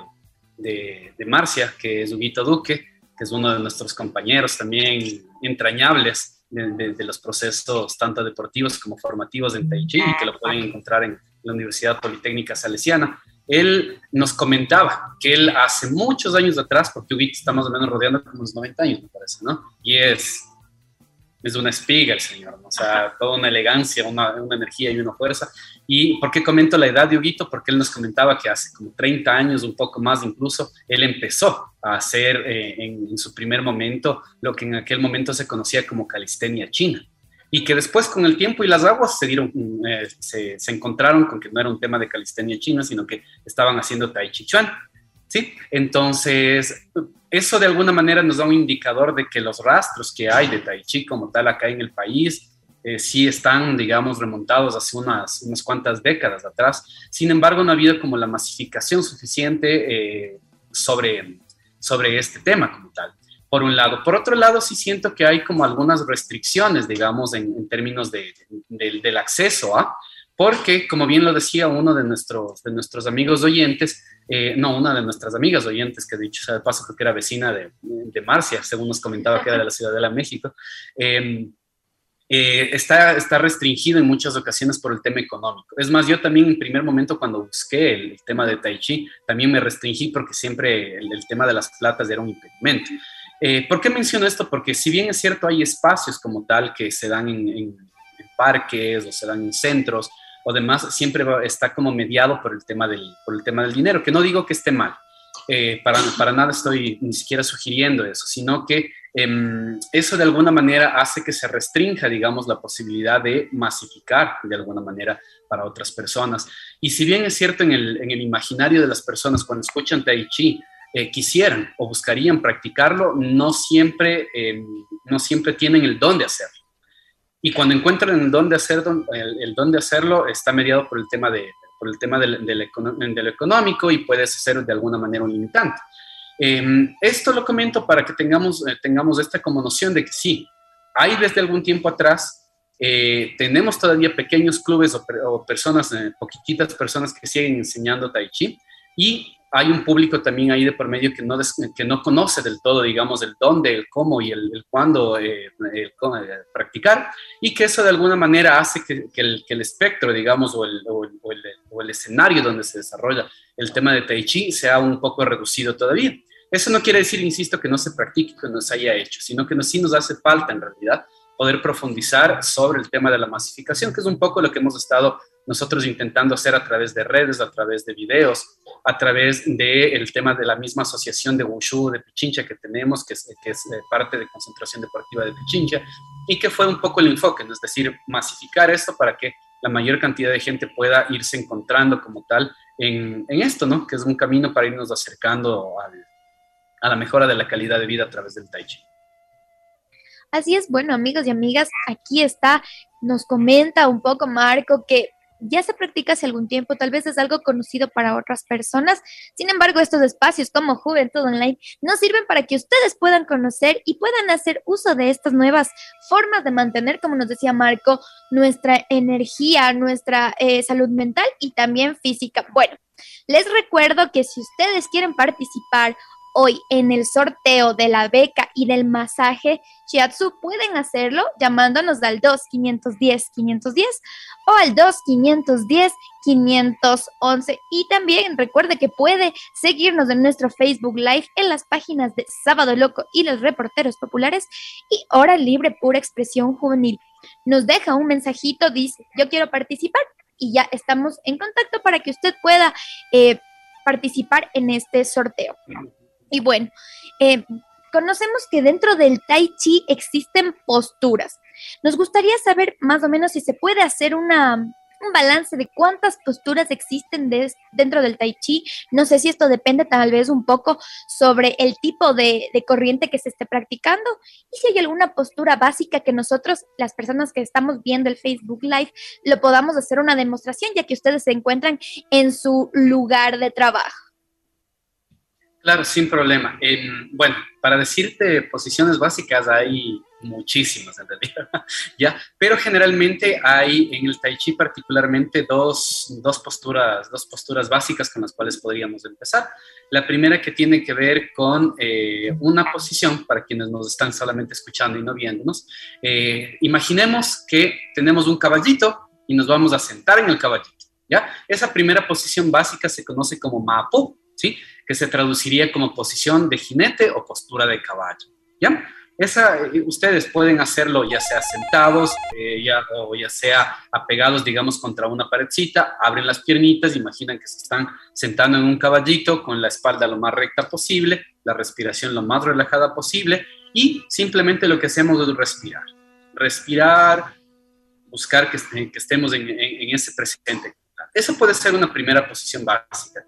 de, de, Marcia, que es Huguito Duque, que es uno de nuestros compañeros también entrañables de, de, los procesos tanto deportivos como formativos en Tai Chi, y que lo pueden encontrar en la Universidad Politécnica Salesiana él nos comentaba que él hace muchos años atrás, porque Ubit está más o menos rodeando como unos 90 años, me parece, ¿no? Y es, es una espiga el señor, ¿no? o sea, toda una elegancia, una, una, energía y una fuerza. ¿Y por qué comento la edad de Huguito? Porque él nos comentaba que hace como 30 años, un poco más incluso, él empezó a hacer eh, en, en su primer momento lo que en aquel momento se conocía como calistenia china y que después con el tiempo y las aguas se, dieron, eh, se, se, encontraron con que no era un tema de calistenia china, sino que estaban haciendo tai chi chuan. ¿sí? Entonces, eso de alguna manera nos da un indicador de que los rastros que hay de tai chi como tal acá en el país eh, sí están, digamos, remontados hace unas, unas cuantas décadas atrás. Sin embargo, no ha habido como la masificación suficiente eh, sobre, sobre este tema como tal por un lado. Por otro lado, sí siento que hay como algunas restricciones, digamos, en, términos de, del acceso a, porque, como bien lo decía uno de nuestros, de nuestros amigos oyentes, eh, no, una de nuestras amigas oyentes, que dicho sea de paso, que era vecina de, Marcia, según nos comentaba que era de la Ciudad de México, em, eh, está, está restringido en muchas ocasiones por el tema económico. Es más, yo también en primer momento cuando busqué el, tema de Tai Chi, también me restringí porque siempre el, el tema de las platas era un impedimento. Eh, ¿Por qué menciono esto? Porque si bien es cierto, hay espacios como tal que se dan en, parques o se dan en centros o demás, siempre está como mediado por el tema del, por el tema del dinero, que no digo que esté mal, eh, para, para, nada estoy ni siquiera sugiriendo eso, sino que em, eso de alguna manera hace que se restrinja, digamos, la posibilidad de masificar de alguna manera para otras personas. Y si bien es cierto en el, en el imaginario de las personas cuando escuchan Tai Chi, eh, quisieran o buscarían practicarlo, no siempre, eh, no siempre tienen el don de hacerlo. Y cuando encuentran el don de, hacerlo, el, don de hacerlo, está mediado por el tema, de, por el tema del, del, económico y puede ser de alguna manera un limitante. Em, esto lo comento para que tengamos, eh, tengamos esta como noción de que sí, hay desde algún tiempo atrás tenemos todavía pequeños clubes o, o personas, poquititas personas que siguen enseñando Tai Chi y hay un público también ahí de por medio que no, que no conoce del todo, digamos, el dónde, el cómo y el, cuándo eh, eh, practicar, y que eso de alguna manera hace que, el, que el, espectro, digamos, o el, el, escenario donde se desarrolla el tema de Tai Chi sea un poco reducido todavía. Eso no quiere decir, insisto, que no se practique, que no se haya hecho, sino que sí nos hace falta en realidad poder profundizar sobre el tema de la masificación, que es un poco lo que hemos estado nosotros intentando hacer a través de redes, a través de videos, a través del tema de la misma asociación de Wushu de Pichincha que tenemos, que es, que es eh, parte de concentración deportiva de Pichincha, y que fue un poco el enfoque, es decir, masificar esto para que la mayor cantidad de gente pueda irse encontrando como tal en, en esto, ¿no? Que es un camino para irnos acercando a la mejora de la calidad de vida a través del Tai Chi. Así es, bueno, amigos y amigas, aquí está, nos comenta un poco Marco que ya se practica hace algún tiempo, tal vez es algo conocido para otras personas. Sin embargo, estos espacios como Juventud Online nos sirven para que ustedes puedan conocer y puedan hacer uso de estas nuevas formas de mantener, como nos decía Marco, nuestra energía, nuestra eh, salud mental y también física. Bueno, les recuerdo que si ustedes quieren participar hoy en el sorteo de la beca y del masaje Shiatsu, pueden hacerlo llamándonos al 2-510-510 o al 2-510-511. Y también recuerde que puede seguirnos en nuestro Facebook Live en las páginas de Sábado Loco y los reporteros populares y Hora Libre Pura Expresión Juvenil. Nos deja un mensajito, dice, yo quiero participar y ya estamos en contacto para que usted pueda eh, participar en este sorteo. Y bueno, eh, conocemos que dentro del tai chi existen posturas. Nos gustaría saber más o menos si se puede hacer una, un balance de cuántas posturas existen dentro del tai chi. No sé si esto depende tal vez un poco sobre el tipo de, de, corriente que se esté practicando y si hay alguna postura básica que nosotros, las personas que estamos viendo el Facebook Live, lo podamos hacer una demostración ya que ustedes se encuentran en su lugar de trabajo. Claro, sin problema. bueno, para decirte posiciones básicas hay muchísimas en ¿ya? Pero generalmente hay en el Tai Chi particularmente dos, dos, posturas, dos posturas básicas con las cuales podríamos empezar. La primera que tiene que ver con eh, una posición, para quienes nos están solamente escuchando y no viéndonos. Eh, imaginemos que tenemos un caballito y nos vamos a sentar en el caballito, ¿ya? Esa primera posición básica se conoce como Mapu, ¿sí? Que se traduciría como posición de jinete o postura de caballo. ¿Ya? Esa, eh, ustedes pueden hacerlo ya sea sentados eh, ya, o ya sea apegados, digamos, contra una paredcita, abren las piernitas, imaginan que se están sentando en un caballito con la espalda lo más recta posible, la respiración lo más relajada posible y simplemente lo que hacemos es respirar. Respirar, buscar que, estemos en, ese presente. Eso puede ser una primera posición básica.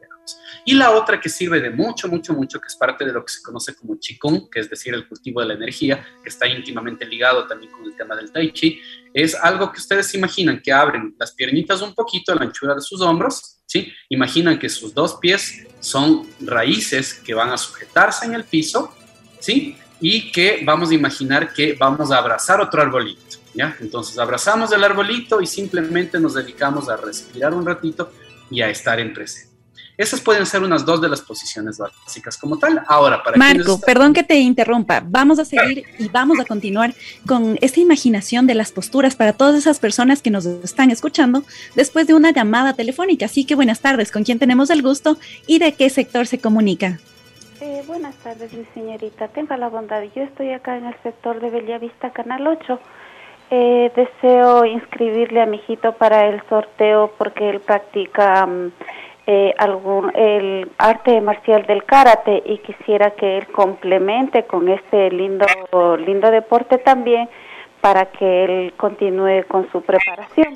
Y la otra que sirve de mucho, mucho, mucho, que es parte de lo que se conoce como Qigong, que es decir, el cultivo de la energía, que está íntimamente ligado también con el tema del Tai Chi, es algo que ustedes imaginan que abren las piernitas un poquito a la anchura de sus hombros, ¿sí? Imaginan que sus dos pies son raíces que van a sujetarse en el piso, ¿sí? Y que vamos a imaginar que vamos a abrazar otro arbolito, ¿ya? Entonces abrazamos el arbolito y simplemente nos dedicamos a respirar un ratito y a estar en presencia. Esas pueden ser unas dos de las posiciones básicas como tal. Ahora, para Marco, perdón que te interrumpa. Vamos a seguir y vamos a continuar con esta imaginación de las posturas para todas esas personas que nos están escuchando después de una llamada telefónica. Así que buenas tardes, ¿con quién tenemos el gusto y de qué sector se comunica? Eh, buenas tardes, mi señorita. Tenga la bondad. Yo estoy acá en el sector de Bellavista, Canal 8. Eh, deseo inscribirle a mi hijito para el sorteo porque él practica mm, eh, algún el arte marcial del karate y quisiera que él complemente con este lindo lindo deporte también para que él continúe con su preparación.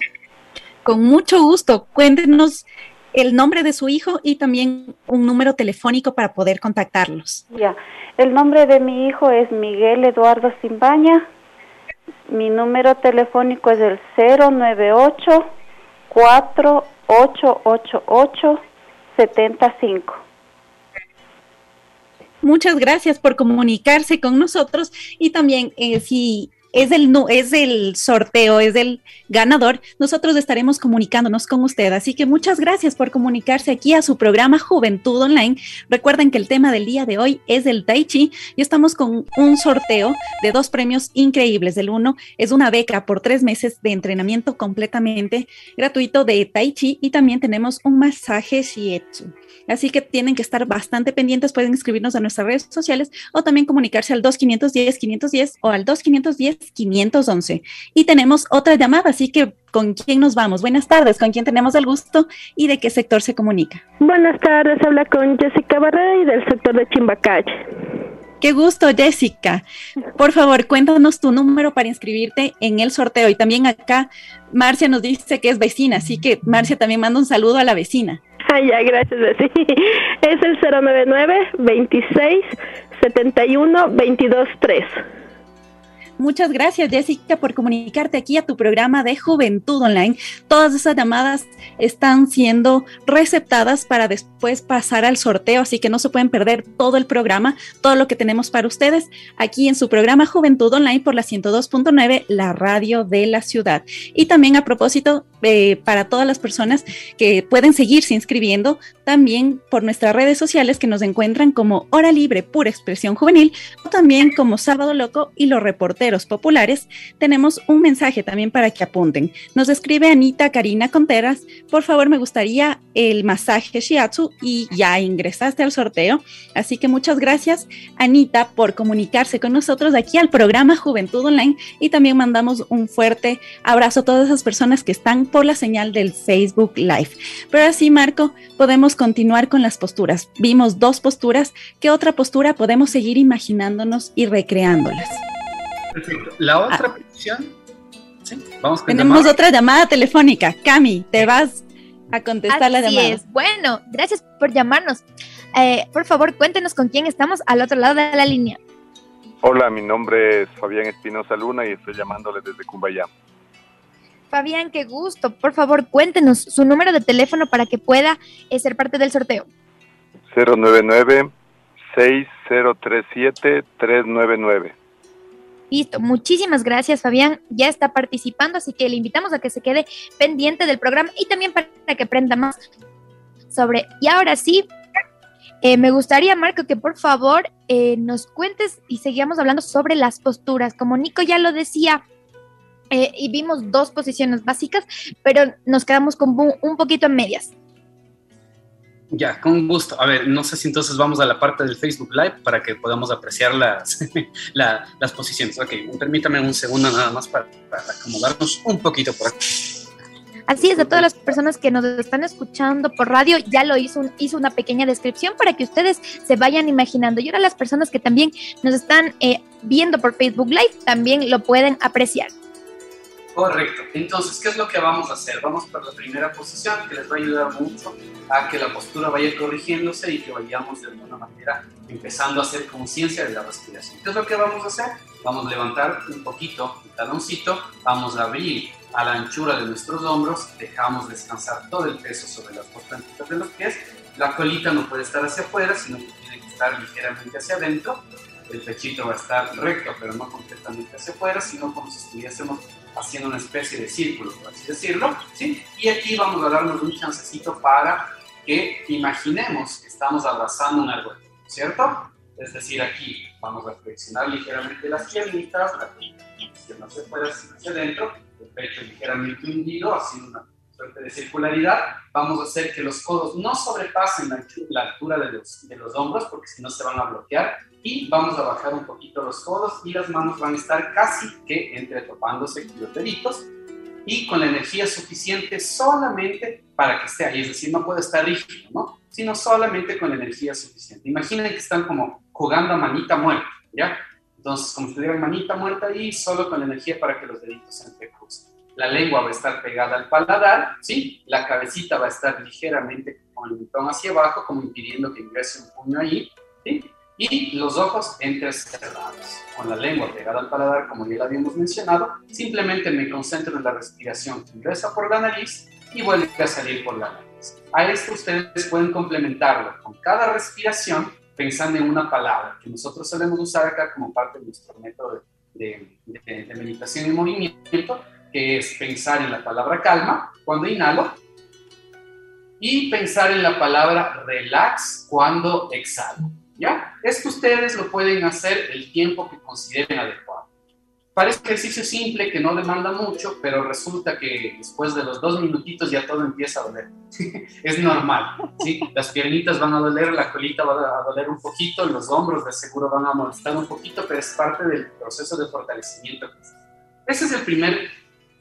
Con mucho gusto, cuéntenos el nombre de su hijo y también un número telefónico para poder contactarlos. Ya, el nombre de mi hijo es Miguel Eduardo Simbaña. Mi número telefónico es el 098 488875. Muchas gracias por comunicarse con nosotros y también eh, si es el, es el sorteo, es el ganador, nosotros estaremos comunicándonos con usted. Así que muchas gracias por comunicarse aquí a su programa Juventud Online. Recuerden que el tema del día de hoy es el Tai Chi y estamos con un sorteo de dos premios increíbles. El uno es una beca por tres meses de entrenamiento completamente gratuito de Tai Chi y también tenemos un masaje Shietsu. Así que tienen que estar bastante pendientes, pueden escribirnos a nuestras redes sociales o también comunicarse al 2510-510 o al 2510-511. Y tenemos otra llamada, así que ¿con quién nos vamos? Buenas tardes, ¿con quién tenemos el gusto y de qué sector se comunica? Buenas tardes, habla con Jessica Barrera y del sector de Chimbacalle. Qué gusto, Jessica. Por favor, cuéntanos tu número para inscribirte en el sorteo. Y también acá Marcia nos dice que es vecina, así que Marcia también manda un saludo a la vecina. Ah, ya, gracias, sí. Es el 099 26 71 22 3. Muchas gracias, Jessica, por comunicarte aquí a tu programa de Juventud Online. Todas esas llamadas están siendo receptadas para después pasar al sorteo, así que no se pueden perder todo el programa, todo lo que tenemos para ustedes aquí en su programa Juventud Online por la 102.9, la radio de la ciudad. Y también a propósito, eh, para todas las personas que pueden seguirse inscribiendo, también por nuestras redes sociales que nos encuentran como Hora Libre Pura Expresión Juvenil o también como Sábado Loco y los reporteros populares, tenemos un mensaje también para que apunten. Nos escribe Anita Karina Conteras, por favor me gustaría el masaje Shiatsu y ya ingresaste al sorteo. Así que muchas gracias Anita por comunicarse con nosotros aquí al programa Juventud Online y también mandamos un fuerte abrazo a todas esas personas que están por la señal del Facebook Live. Pero así, Marco, podemos continuar con las posturas. Vimos dos posturas. ¿Qué otra postura podemos seguir imaginándonos y recreándolas? Perfecto. La otra ah. Vamos Tenemos otra llamada telefónica. Cami, te vas a contestar la llamada. es. Bueno, gracias por llamarnos. Eh, por favor, cuéntenos con quién estamos al otro lado de la línea. Hola, mi nombre es Fabián Espinosa Luna y estoy llamándole desde Cumbayá. Fabián, qué gusto. Por favor, cuéntenos su número de teléfono para que pueda eh, ser parte del sorteo. 099-6037-399. Listo, muchísimas gracias Fabián, ya está participando, así que le invitamos a que se quede pendiente del programa y también para que aprenda más sobre... Y ahora sí, eh, me gustaría, Marco, que por favor eh, nos cuentes y seguimos hablando sobre las posturas. Como Nico ya lo decía, eh, y vimos dos posiciones básicas, pero nos quedamos con un poquito en medias. Ya, con gusto. A ver, no sé si entonces vamos a la parte del Facebook Live para que podamos apreciar las, las posiciones. Ok, permítame un segundo nada más para, acomodarnos un poquito por aquí. Así es, a todas las personas que nos están escuchando por radio, ya lo hizo, hizo una pequeña descripción para que ustedes se vayan imaginando. Y ahora las personas que también nos están eh, viendo por Facebook Live también lo pueden apreciar. Correcto. Entonces, ¿qué es lo que vamos a hacer? Vamos por la primera posición que les va a ayudar mucho a que la postura vaya corrigiéndose y que vayamos de alguna manera empezando a hacer conciencia de la respiración. ¿Qué es lo que vamos a hacer? Vamos a levantar un poquito el taloncito, vamos a abrir a la anchura de nuestros hombros, dejamos descansar todo el peso sobre las dos de los pies. La colita no puede estar hacia afuera, sino que tiene que estar ligeramente hacia adentro. El pechito va a estar recto, pero no completamente hacia afuera, sino como si estuviésemos haciendo una especie de círculo, por así decirlo, ¿sí? Y aquí vamos a darnos un chancecito para que imaginemos que estamos abrazando un árbol, ¿cierto? Es decir, aquí vamos a flexionar ligeramente las piernitas, la pierna se puede hacia adentro, el pecho ligeramente hundido, haciendo una suerte de circularidad. Vamos a hacer que los codos no sobrepasen la, altura de los, de los hombros, porque si no se van a bloquear y vamos a bajar un poquito los codos y las manos van a estar casi que entretopándose los deditos y con la energía suficiente solamente para que esté ahí, es decir, no puede estar rígido, ¿no? Sino solamente con la energía suficiente. Imaginen que están como jugando a manita muerta, ¿ya? Entonces, como si tuvieran manita muerta ahí, solo con la energía para que los deditos se entrecrucen. La lengua va a estar pegada al paladar, ¿sí? La cabecita va a estar ligeramente con el mentón hacia abajo, como impidiendo que ingrese un puño ahí, ¿sí? y los ojos entrecerrados, con la lengua pegada al paladar, como ya lo habíamos mencionado. Simplemente me concentro en la respiración que ingresa por la nariz y vuelve a salir por la nariz. A esto ustedes pueden complementarlo con cada respiración pensando en una palabra que nosotros solemos usar acá como parte de nuestro método de, de meditación y movimiento, que es pensar en la palabra calma cuando inhalo y pensar en la palabra relax cuando exhalo. ¿Ya? Esto ustedes lo pueden hacer el tiempo que consideren adecuado. Parece un ejercicio simple que no demanda mucho, pero resulta que después de los dos minutitos ya todo empieza a doler. es normal, ¿sí? Las piernitas van a doler, la colita va a doler un poquito, los hombros de seguro van a molestar un poquito, pero es parte del proceso de fortalecimiento. Ese es el primer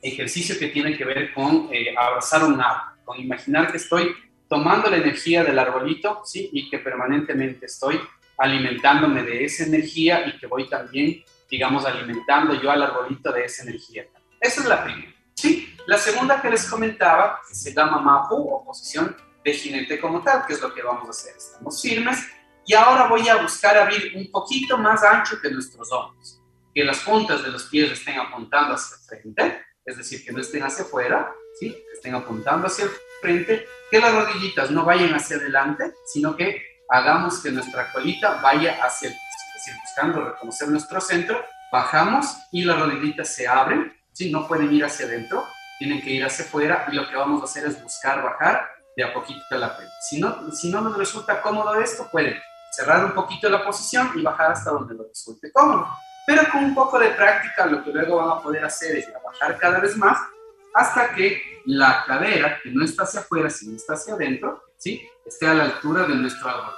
ejercicio que tiene que ver con eh, abrazar un árbol, con imaginar que estoy tomando la energía del arbolito, ¿sí? Y que permanentemente estoy alimentándome de esa energía y que voy también, digamos, alimentando yo al arbolito de esa energía. Esa es la primera, ¿sí? La segunda que les comentaba se llama Mapu o posición de jinete como tal, que es lo que vamos a hacer. Estamos firmes y ahora voy a buscar abrir un poquito más ancho que nuestros hombros. que las puntas de los pies estén apuntando hacia el frente, es decir, que no estén hacia afuera, ¿sí? que estén apuntando hacia el frente, que las rodillitas no vayan hacia adelante, sino que hagamos que nuestra colita vaya hacia el es decir, buscando reconocer nuestro centro, bajamos y las rodillitas se abren, ¿sí? no pueden ir hacia adentro, tienen que ir hacia afuera y lo que vamos a hacer es buscar bajar de a poquito la frente. Si no, si no nos resulta cómodo esto, pueden cerrar un poquito la posición y bajar hasta donde nos resulte cómodo. Pero con un poco de práctica, lo que luego van a poder hacer es bajar cada vez más hasta que la cadera, que no está hacia afuera, sino está hacia adentro, ¿sí? esté a la altura de nuestro argolito.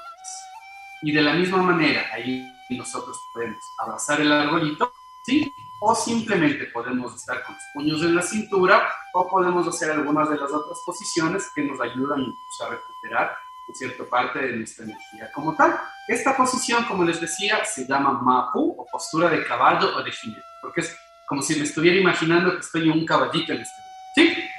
Y de la misma manera, ahí nosotros podemos abrazar el argolito, ¿sí? o simplemente podemos estar con los puños en la cintura o podemos hacer algunas de las otras posiciones que nos ayudan incluso a recuperar cierta parte de nuestra energía como tal. Esta posición, como les decía, se llama mapu o postura de caballo o de jinete, porque es como si me estuviera imaginando que estoy en un caballito en este momento. ¿Sí?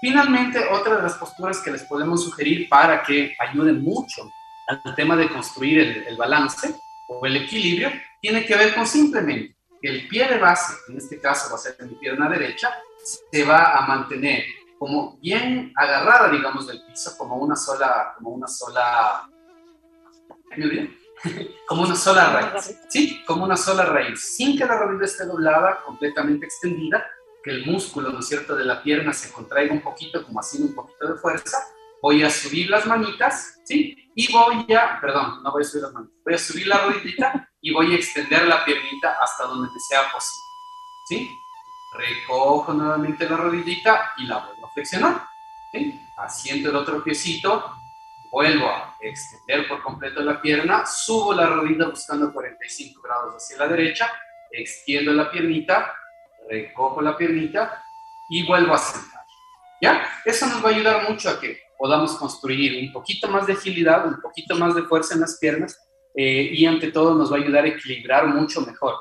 Finalmente, otra de las posturas que les podemos sugerir para que ayuden mucho al tema de construir el, el balance o el equilibrio, tiene que ver con simplemente que el pie de base, en este caso va a ser mi pierna derecha, se va a mantener como bien agarrada, digamos, del piso, como una sola, como una sola, como una sola raíz, ¿sí? Como una sola raíz, sin que la rodilla esté doblada, completamente extendida, que el músculo, ¿no es cierto?, de la pierna se contraiga un poquito, como haciendo un poquito de fuerza. Voy a subir las manitas, ¿sí? Y voy a, perdón, no voy a subir las manitas, voy a subir la rodillita y voy a extender la piernita hasta donde me sea posible, ¿sí? Recojo nuevamente la rodillita y la vuelvo a flexionar. Asiento el otro piecito, vuelvo a extender por completo la pierna, subo la rodilla buscando 45 grados hacia la derecha, extiendo la piernita, recojo la piernita y vuelvo a sentar. ¿Ya? Eso nos va a ayudar mucho a que podamos construir un poquito más de agilidad, un poquito más de fuerza en las piernas eh, y ante todo nos va a ayudar a equilibrar mucho mejor.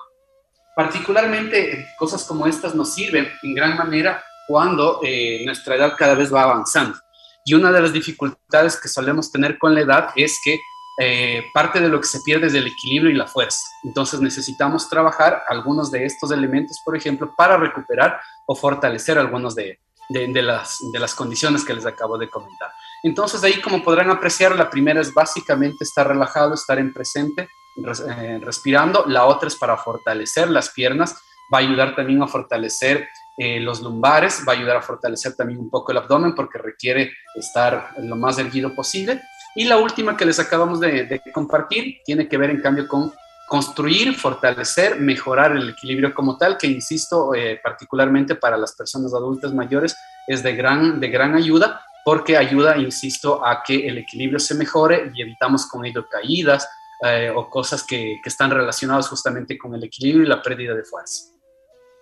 Particularmente cosas como estas nos sirven en gran manera cuando eh, nuestra edad cada vez va avanzando. Y una de las dificultades que solemos tener con la edad es que eh, parte de lo que se pierde es el equilibrio y la fuerza. Entonces necesitamos trabajar algunos de estos elementos, por ejemplo, para recuperar o fortalecer algunos de, de, las, de las condiciones que les acabo de comentar. Entonces ahí, como podrán apreciar, la primera es básicamente estar relajado, estar en presente, eh, respirando. La otra es para fortalecer las piernas, va a ayudar también a fortalecer eh, los lumbares, va a ayudar a fortalecer también un poco el abdomen porque requiere estar lo más erguido posible. Y la última que les acabamos de, compartir tiene que ver en cambio con construir, fortalecer, mejorar el equilibrio como tal, que insisto, eh, particularmente para las personas adultas mayores, es de gran, de gran ayuda porque ayuda, insisto, a que el equilibrio se mejore y evitamos con ello caídas, eh, o cosas que, que están relacionadas justamente con el equilibrio y la pérdida de fuerza.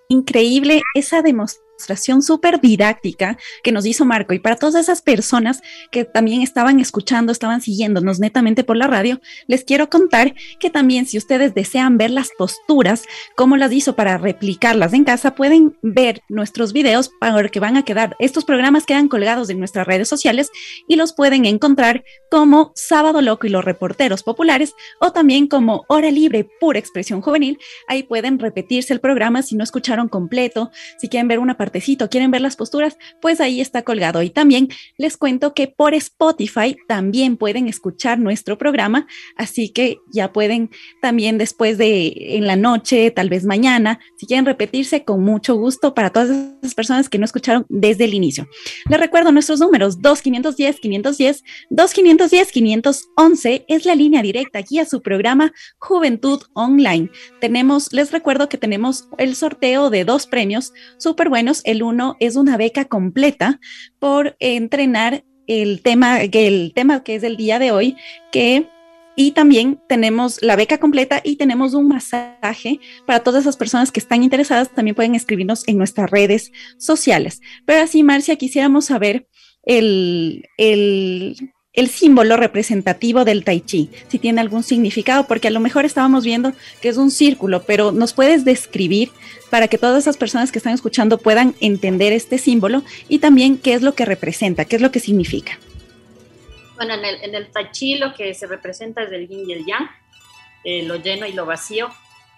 Increíble esa demostración demostración súper didáctica que nos hizo Marco y para todas esas personas que también estaban escuchando, estaban siguiéndonos netamente por la radio, les quiero contar que también si ustedes desean ver las posturas, cómo las hizo para replicarlas en casa, pueden ver nuestros videos para que van a quedar, estos programas quedan colgados en nuestras redes sociales y los pueden encontrar como Sábado Loco y los reporteros populares o también como Hora Libre, pura expresión juvenil. Ahí pueden repetirse el programa si no escucharon completo, si quieren ver una quieren ver las posturas, pues ahí está colgado. Y también les cuento que por Spotify también pueden escuchar nuestro programa, así que ya pueden también después de en la noche, tal vez mañana, si quieren repetirse, con mucho gusto para todas esas personas que no escucharon desde el inicio. Les recuerdo nuestros números 2510 510 2510 511 es la línea directa aquí a su programa Juventud Online. Tenemos, les recuerdo que tenemos el sorteo de dos premios súper buenos el uno es una beca completa por entrenar el tema, el tema que es el día de hoy, que y también tenemos la beca completa y tenemos un masaje para todas esas personas que están interesadas. También pueden escribirnos en nuestras redes sociales. Pero así, Marcia, quisiéramos saber el, el el símbolo representativo del tai chi, si tiene algún significado, porque a lo mejor estábamos viendo que es un círculo, pero nos puedes describir para que todas esas personas que están escuchando puedan entender este símbolo y también qué es lo que representa, qué es lo que significa. Bueno, en el, tai chi lo que se representa es el yin y el yang, eh, lo lleno y lo vacío.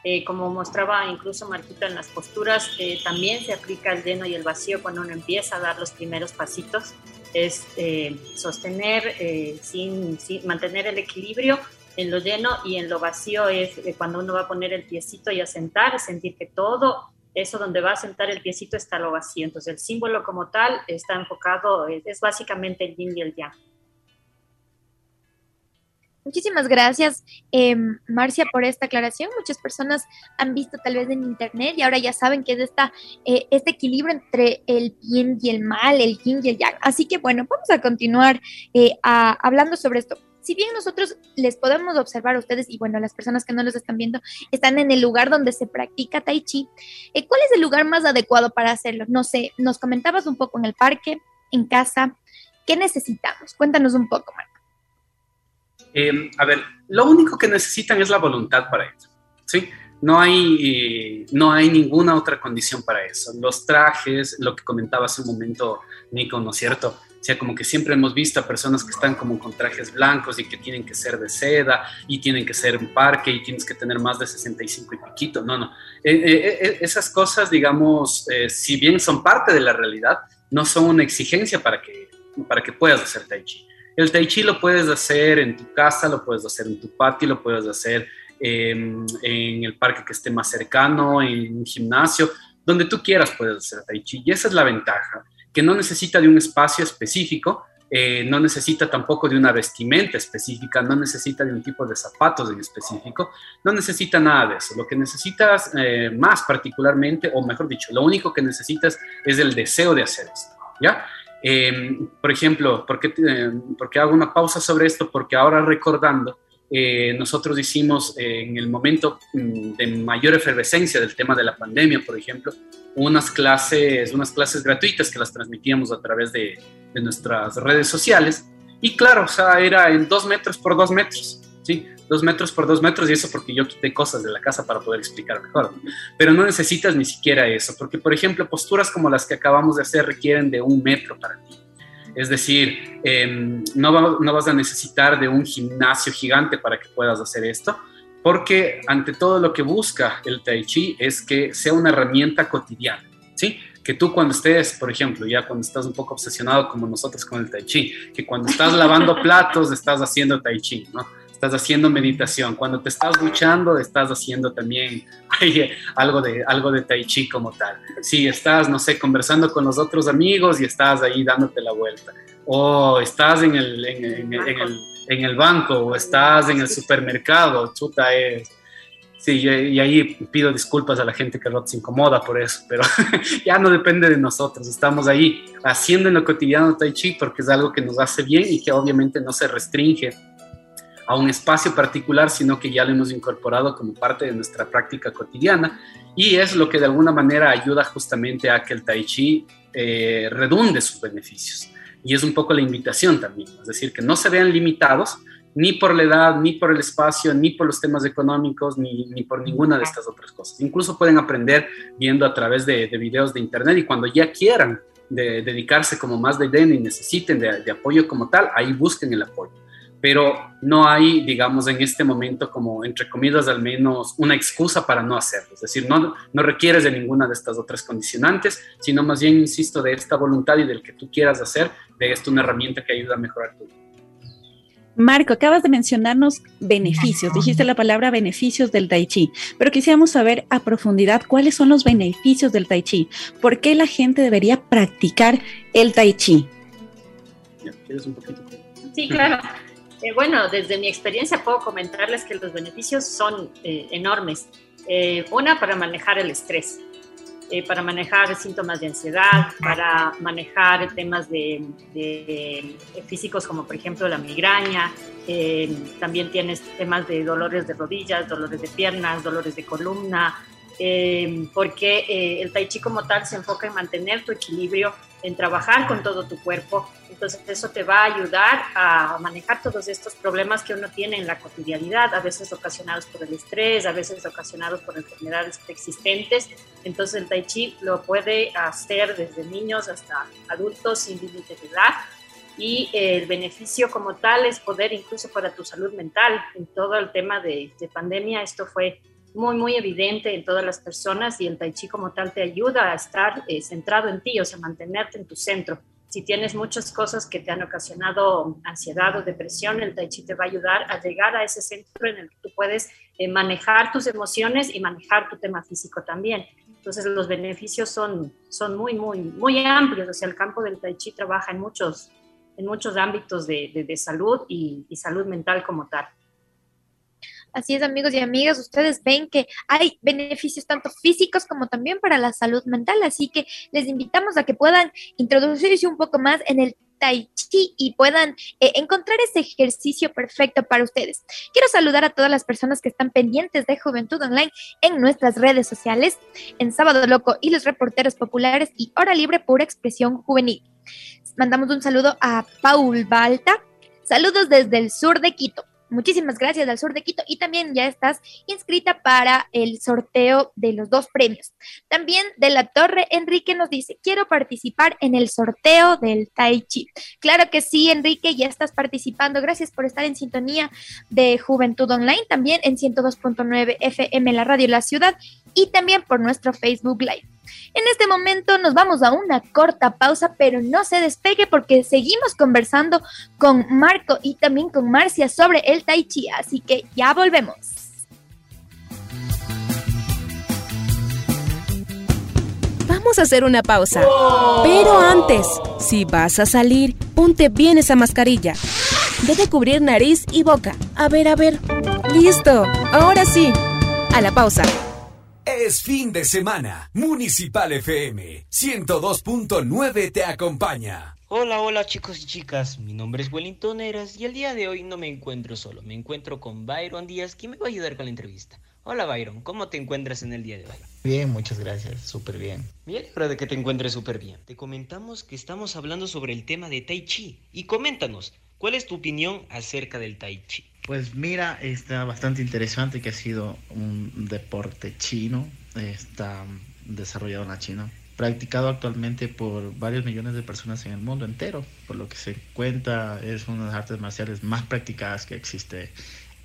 Eh, como mostraba incluso Marquita en las posturas, eh, también se aplica el lleno y el vacío cuando uno empieza a dar los primeros pasitos. Es eh, sostener, sin, mantener el equilibrio en lo lleno y en lo vacío es cuando uno va a poner el piecito y a sentar, sentir que todo eso donde va a sentar el piecito está lo vacío. Entonces el símbolo como tal está enfocado, es básicamente el yin y el yang. Muchísimas gracias, em, Marcia, por esta aclaración. Muchas personas han visto tal vez en internet y ahora ya saben que es esta, eh, este equilibrio entre el bien y el mal, el yin y el yang. Así que bueno, vamos a continuar eh, hablando sobre esto. Si bien nosotros les podemos observar a ustedes y bueno, las personas que no los están viendo están en el lugar donde se practica tai chi, eh, ¿cuál es el lugar más adecuado para hacerlo? No sé, nos comentabas un poco en el parque, en casa, ¿qué necesitamos? Cuéntanos un poco, Marco. Eh, a ver, lo único que necesitan es la voluntad para ello, ¿sí? No hay, no hay ninguna otra condición para eso. Los trajes, lo que comentaba hace un momento Nico, ¿no es cierto? O sea, como que siempre hemos visto a personas que están como con trajes blancos y que tienen que ser de seda y tienen que ser un parque y tienes que tener más de 65 y piquito. No, no. Eh, eh, esas cosas, digamos, si bien son parte de la realidad, no son una exigencia para que, para que puedas hacer tai chi. El tai chi lo puedes hacer en tu casa, lo puedes hacer en tu patio, lo puedes hacer em, en el parque que esté más cercano, en un gimnasio, donde tú quieras puedes hacer tai chi. Y esa es la ventaja, que no necesita de un espacio específico, eh, no necesita tampoco de una vestimenta específica, no necesita de un tipo de zapatos en específico, no necesita nada de eso. Lo que necesitas eh, más particularmente, o mejor dicho, lo único que necesitas es el deseo de hacer esto, ¿ya? Em, por ejemplo, ¿por qué, porque hago una pausa sobre esto? Porque ahora recordando, eh, nosotros hicimos eh, en el momento mm, de mayor efervescencia del tema de la pandemia, por ejemplo, unas clases, unas clases gratuitas que las transmitíamos a través de, de nuestras redes sociales. Y claro, o sea, era en dos metros por dos metros, ¿sí? Dos metros por dos metros y eso porque yo quité cosas de la casa para poder explicar mejor. Pero no necesitas ni siquiera eso, porque por ejemplo posturas como las que acabamos de hacer requieren de un metro para ti. Es decir, em, no, no vas a necesitar de un gimnasio gigante para que puedas hacer esto, porque ante todo lo que busca el tai chi es que sea una herramienta cotidiana, ¿sí? Que tú cuando estés, por ejemplo, ya cuando estás un poco obsesionado como nosotros con el tai chi, que cuando estás lavando platos estás haciendo tai chi, ¿no? Estás haciendo meditación. Cuando te estás duchando, estás haciendo también algo de, algo de tai chi como tal. Si estás, no sé, conversando con los otros amigos y estás ahí dándote la vuelta. O estás en el, en, el, en el banco o estás en el supermercado. Chuta, es... Sí, y ahí pido disculpas a la gente que se incomoda por eso, pero ya no depende de nosotros. Estamos ahí haciendo en lo cotidiano Tai Chi porque es algo que nos hace bien y que obviamente no se restringe a un espacio particular, sino que ya lo hemos incorporado como parte de nuestra práctica cotidiana y es lo que de alguna manera ayuda justamente a que el tai chi eh, redunde sus beneficios. Y es un poco la invitación también, es decir, que no se vean limitados ni por la edad, ni por el espacio, ni por los temas económicos, ni, ni por ninguna de estas otras cosas. Incluso pueden aprender viendo a través de, de videos de internet y cuando ya quieran de, dedicarse como más de lleno y necesiten de apoyo como tal, ahí busquen el apoyo pero no hay, digamos, en este momento como, entre comillas, al menos una excusa para no hacerlo. Es decir, no, no requieres de ninguna de estas otras condicionantes, sino más bien, insisto, de esta voluntad y del que tú quieras hacer, de esto una herramienta que ayuda a mejorar tu vida. Marco, acabas de mencionarnos beneficios, dijiste la palabra beneficios del tai chi, pero quisiéramos saber a profundidad cuáles son los beneficios del tai chi, por qué la gente debería practicar el tai chi. ¿Quieres un poquito? Sí, claro. Eh, bueno, desde mi experiencia puedo comentarles que los beneficios son eh, enormes. Eh, una, para manejar el estrés, para manejar síntomas de ansiedad, para manejar temas de, físicos como por ejemplo la migraña. también tienes temas de dolores de rodillas, dolores de piernas, dolores de columna, porque el tai chi como tal se enfoca en mantener tu equilibrio, en trabajar con todo tu cuerpo entonces eso te va a ayudar a manejar todos estos problemas que uno tiene en la cotidianidad, a veces ocasionados por el estrés, a veces ocasionados por enfermedades existentes. Entonces el tai chi lo puede hacer desde niños hasta adultos sin límite de edad y el beneficio como tal es poder incluso para tu salud mental. En todo el tema de, de pandemia esto fue muy, muy evidente en todas las personas y el tai chi como tal te ayuda a estar eh, centrado en ti, o sea, mantenerte en tu centro. Si tienes muchas cosas que te han ocasionado ansiedad o depresión, el tai chi te va a ayudar a llegar a ese centro en el que tú puedes eh, manejar tus emociones y manejar tu tema físico también. Entonces los beneficios son, son muy, muy, muy amplios. O sea, el campo del tai chi trabaja en muchos, en muchos ámbitos de, de, salud y, y salud mental como tal. Así es, amigos y amigas, ustedes ven que hay beneficios tanto físicos como también para la salud mental, así que les invitamos a que puedan introducirse un poco más en el Tai Chi y puedan eh, encontrar ese ejercicio perfecto para ustedes. Quiero saludar a todas las personas que están pendientes de Juventud Online en nuestras redes sociales, en Sábado Loco y los reporteros populares y Hora Libre Pura Expresión Juvenil. Mandamos un saludo a Paul Balta. Saludos desde el sur de Quito. Muchísimas gracias al Sur de Quito y también ya estás inscrita para el sorteo de los dos premios. También de la Torre Enrique nos dice, quiero participar en el sorteo del Tai Chi. Claro que sí, Enrique, ya estás participando. Gracias por estar en sintonía de Juventud Online, también en 102.9 FM, la radio La Ciudad y también por nuestro Facebook Live. En este momento nos vamos a una corta pausa, pero no se despegue porque seguimos conversando con Marco y también con Marcia sobre el Tai Chi, así que ya volvemos. Vamos a hacer una pausa. Pero antes, si vas a salir, ponte bien esa mascarilla. Debe cubrir nariz y boca. A ver, a ver. Listo. Ahora sí. A la pausa. Es fin de semana. Municipal FM 102.9 te acompaña. Hola, hola chicos y chicas, mi nombre es Wellington Eras y el día de hoy no me encuentro solo, me encuentro con Byron Díaz, quien me va a ayudar con la entrevista. Hola Byron, ¿cómo te encuentras en el día de hoy? Bien, muchas gracias, súper bien. Me alegro de que te encuentres súper bien. Te comentamos que estamos hablando sobre el tema de Tai Chi y coméntanos, ¿cuál es tu opinión acerca del Tai Chi? Pues mira, está bastante interesante que ha sido un deporte chino, está desarrollado en la China, practicado actualmente por varios millones de personas en el mundo entero, por lo que se cuenta es una de las artes marciales más practicadas que existe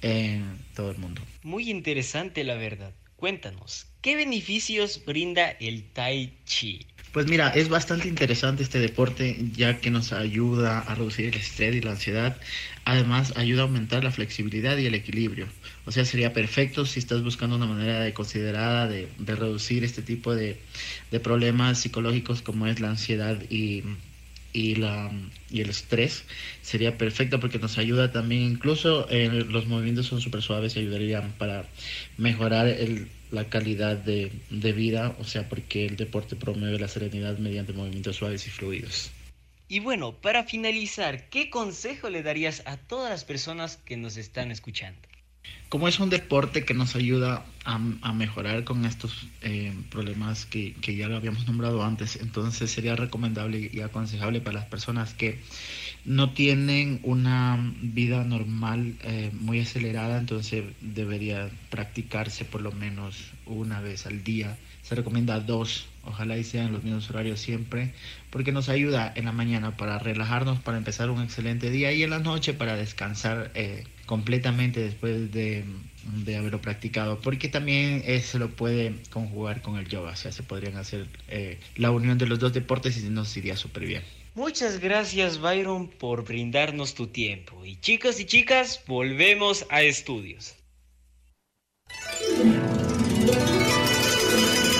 en todo el mundo. Muy interesante la verdad. Cuéntanos, ¿qué beneficios brinda el Tai Chi? Pues mira, es bastante interesante este deporte ya que nos ayuda a reducir el estrés y la ansiedad. Además, ayuda a aumentar la flexibilidad y el equilibrio. O sea, sería perfecto si estás buscando una manera de considerada de, reducir este tipo de, problemas psicológicos como es la ansiedad y, y, la, y el estrés. Sería perfecto porque nos ayuda también, incluso eh, los movimientos son súper suaves y ayudarían para mejorar el la calidad de, de, vida, o sea, porque el deporte promueve la serenidad mediante movimientos suaves y fluidos. Y bueno, para finalizar, ¿qué consejo le darías a todas las personas que nos están escuchando? Como es un deporte que nos ayuda a, mejorar con estos eh, problemas que, que, ya lo habíamos nombrado antes, entonces sería recomendable y aconsejable para las personas que no tienen una vida normal eh, muy acelerada, entonces debería practicarse por lo menos una vez al día. Se recomienda dos, ojalá y sean los mismos horarios siempre, porque nos ayuda en la mañana para relajarnos, para empezar un excelente día y en la noche para descansar eh, completamente después de, de, haberlo practicado, porque también se lo puede conjugar con el yoga, o sea, se podrían hacer eh, la unión de los dos deportes y nos iría súper bien. Muchas gracias Byron por brindarnos tu tiempo. Y chicos y chicas, volvemos a estudios.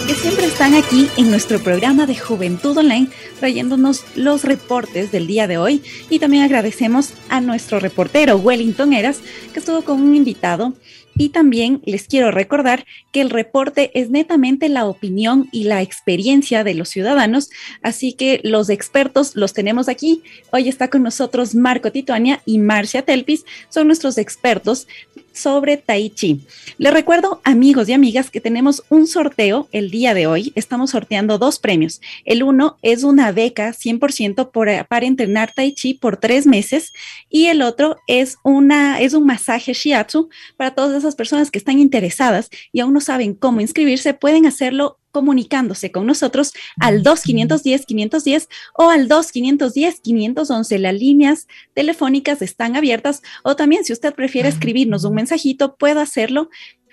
Que siempre están aquí en nuestro programa de Juventud Online trayéndonos los reportes del día de hoy y también agradecemos a nuestro reportero Wellington Eras que estuvo con un invitado y también les quiero recordar que el reporte es netamente la opinión y la experiencia de los ciudadanos, así que los expertos los tenemos aquí. Hoy está con nosotros Marco Tituania y Marcia Telpis, son nuestros expertos sobre Tai Chi. Les recuerdo, amigos y amigas, que tenemos un sorteo el día de hoy. Estamos sorteando dos premios. El uno es una beca 100% por, para entrenar Tai Chi por tres meses y el otro es, una, es un masaje Shiatsu para todas esas personas que están interesadas y aún no saben cómo inscribirse, pueden hacerlo comunicándose con nosotros al 2510-510 o al 2510-511. Las líneas telefónicas están abiertas o también si usted prefiere escribirnos un mensajito, puede hacerlo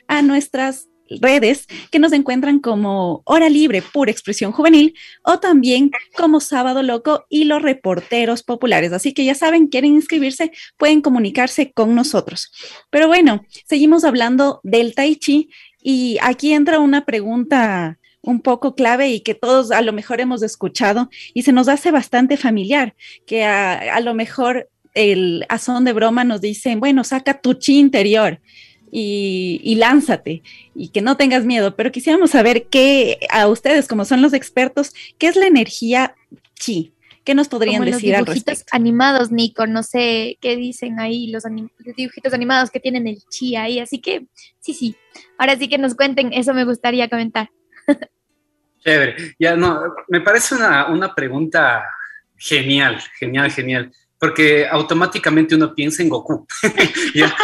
a nuestras redes que nos encuentran como Hora Libre, pura expresión juvenil, o también como Sábado Loco y los reporteros populares. Así que ya saben, quieren inscribirse, pueden comunicarse con nosotros. Pero bueno, seguimos hablando del Tai Chi y aquí entra una pregunta un poco clave y que todos a lo mejor hemos escuchado y se nos hace bastante familiar, que a, lo mejor el azón de broma nos dicen, bueno, saca tu chi interior y, lánzate y que no tengas miedo, pero quisiéramos saber qué, a ustedes como son los expertos, ¿qué es la energía chi? ¿Qué nos podrían decir los dibujitos animados, Nico, no sé qué dicen ahí los, los, dibujitos animados que tienen el chi ahí, así que sí, sí, ahora sí que nos cuenten, eso me gustaría comentar. Chévere, ya no, me parece una, una pregunta genial, genial, genial porque automáticamente uno piensa en Goku.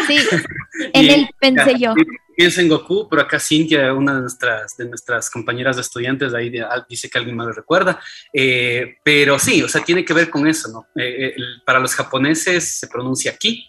sí, en él pensé yo. Piensa en Goku, pero acá Cintia, una de nuestras, de nuestras compañeras de estudiantes, ahí ah, dice que alguien más lo recuerda. Eh, pero sí, o sea, tiene que ver con eso, ¿no? Eh, para los japoneses se pronuncia ki,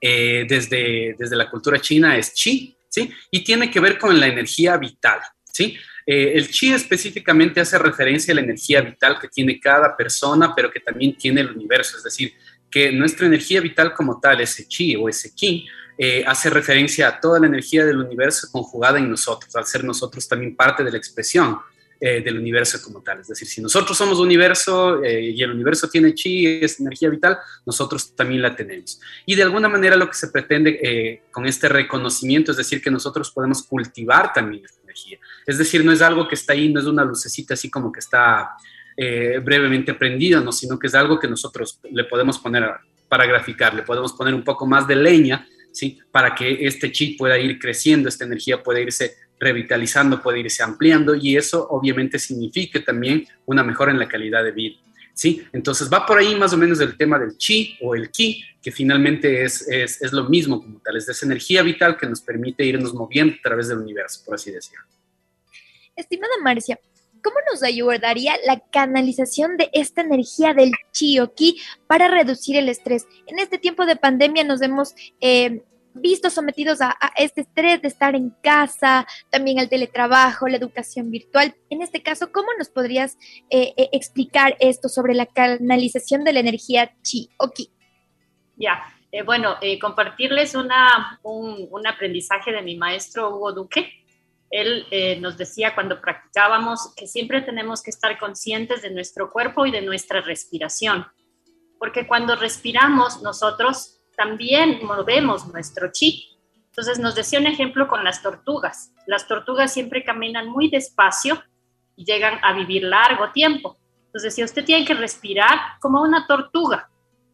eh, desde, desde la cultura china es chi, ¿sí? Y tiene que ver con la energía vital, ¿sí? Eh, el chi específicamente hace referencia a la energía vital que tiene cada persona, pero que también tiene el universo, es decir, que nuestra energía vital como tal, ese chi o ese ki, eh, hace referencia a toda la energía del universo conjugada en nosotros, al ser nosotros también parte de la expresión eh, del universo como tal. Es decir, si nosotros somos universo y el universo tiene chi, es energía vital, nosotros también la tenemos. Y de alguna manera lo que se pretende con este reconocimiento es decir, que nosotros podemos cultivar también es decir, no es algo que está ahí, no es una lucecita así como que está eh, brevemente prendida, ¿no? sino que es algo que nosotros le podemos poner para graficar, le podemos poner un poco más de leña, ¿sí? Para que este chip pueda ir creciendo, esta energía pueda irse revitalizando, pueda irse ampliando y eso obviamente significa también una mejora en la calidad de vida. ¿Sí? Entonces va por ahí más o menos el tema del chi o el ki, que finalmente es, es, es lo mismo como tal, es esa energía vital que nos permite irnos moviendo a través del universo, por así decirlo. Estimada Marcia, ¿cómo nos ayudaría la canalización de esta energía del chi o ki para reducir el estrés? En este tiempo de pandemia nos hemos eh, visto sometidos a, este estrés de estar en casa, también al teletrabajo, la educación virtual. En este caso, ¿cómo nos podrías eh, eh, explicar esto sobre la canalización de la energía chi o ki? Ya, bueno, compartirles una, un, un aprendizaje de mi maestro Hugo Duque él eh, nos decía cuando practicábamos que siempre tenemos que estar conscientes de nuestro cuerpo y de nuestra respiración, porque cuando respiramos nosotros también movemos nuestro chi. Entonces nos decía un ejemplo con las tortugas. Las tortugas siempre caminan muy despacio y llegan a vivir largo tiempo. Entonces, si usted tiene que respirar como una tortuga,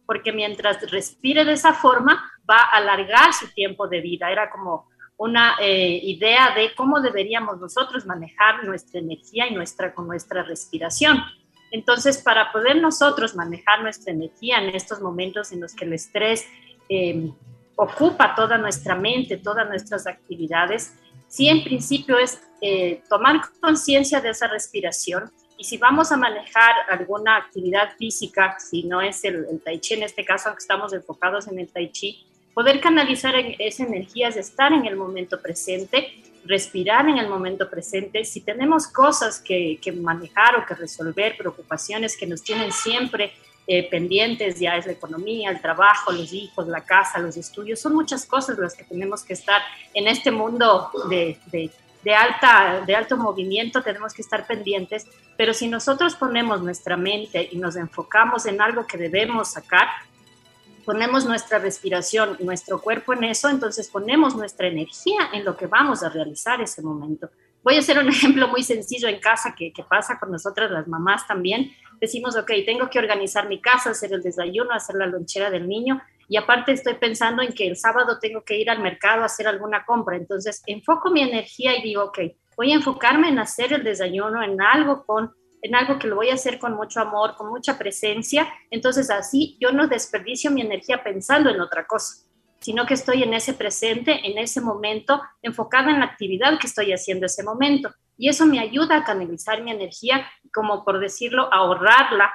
porque mientras respire de esa forma va a alargar su tiempo de vida. Era como una eh, idea de cómo deberíamos nosotros manejar nuestra energía y nuestra, con nuestra respiración. Entonces, para poder nosotros manejar nuestra energía en estos momentos en los que el estrés eh, ocupa toda nuestra mente, todas nuestras actividades, sí en principio es eh, tomar conciencia de esa respiración y si vamos a manejar alguna actividad física, si no es el, el tai chi en este caso, aunque estamos enfocados en el tai chi, poder canalizar esa energía de estar en el momento presente, respirar en el momento presente. Si tenemos cosas que, manejar o que resolver, preocupaciones que nos tienen siempre eh, pendientes, ya es la economía, el trabajo, los hijos, la casa, los estudios, son muchas cosas las que tenemos que estar en este mundo de, de, alta, de alto movimiento, tenemos que estar pendientes, pero si nosotros ponemos nuestra mente y nos enfocamos en algo que debemos sacar, ponemos nuestra respiración, nuestro cuerpo en eso, entonces ponemos nuestra energía en lo que vamos a realizar ese momento. Voy a hacer un ejemplo muy sencillo en casa que, pasa con nosotras las mamás también. Decimos, ok, tengo que organizar mi casa, hacer el desayuno, hacer la lonchera del niño y aparte estoy pensando en que el sábado tengo que ir al mercado a hacer alguna compra. Entonces enfoco mi energía y digo, ok, voy a enfocarme en hacer el desayuno, en algo con en algo que lo voy a hacer con mucho amor, con mucha presencia, entonces así yo no desperdicio mi energía pensando en otra cosa, sino que estoy en ese presente, en ese momento, enfocada en la actividad que estoy haciendo ese momento. Y eso me ayuda a canalizar mi energía, como por decirlo, ahorrarla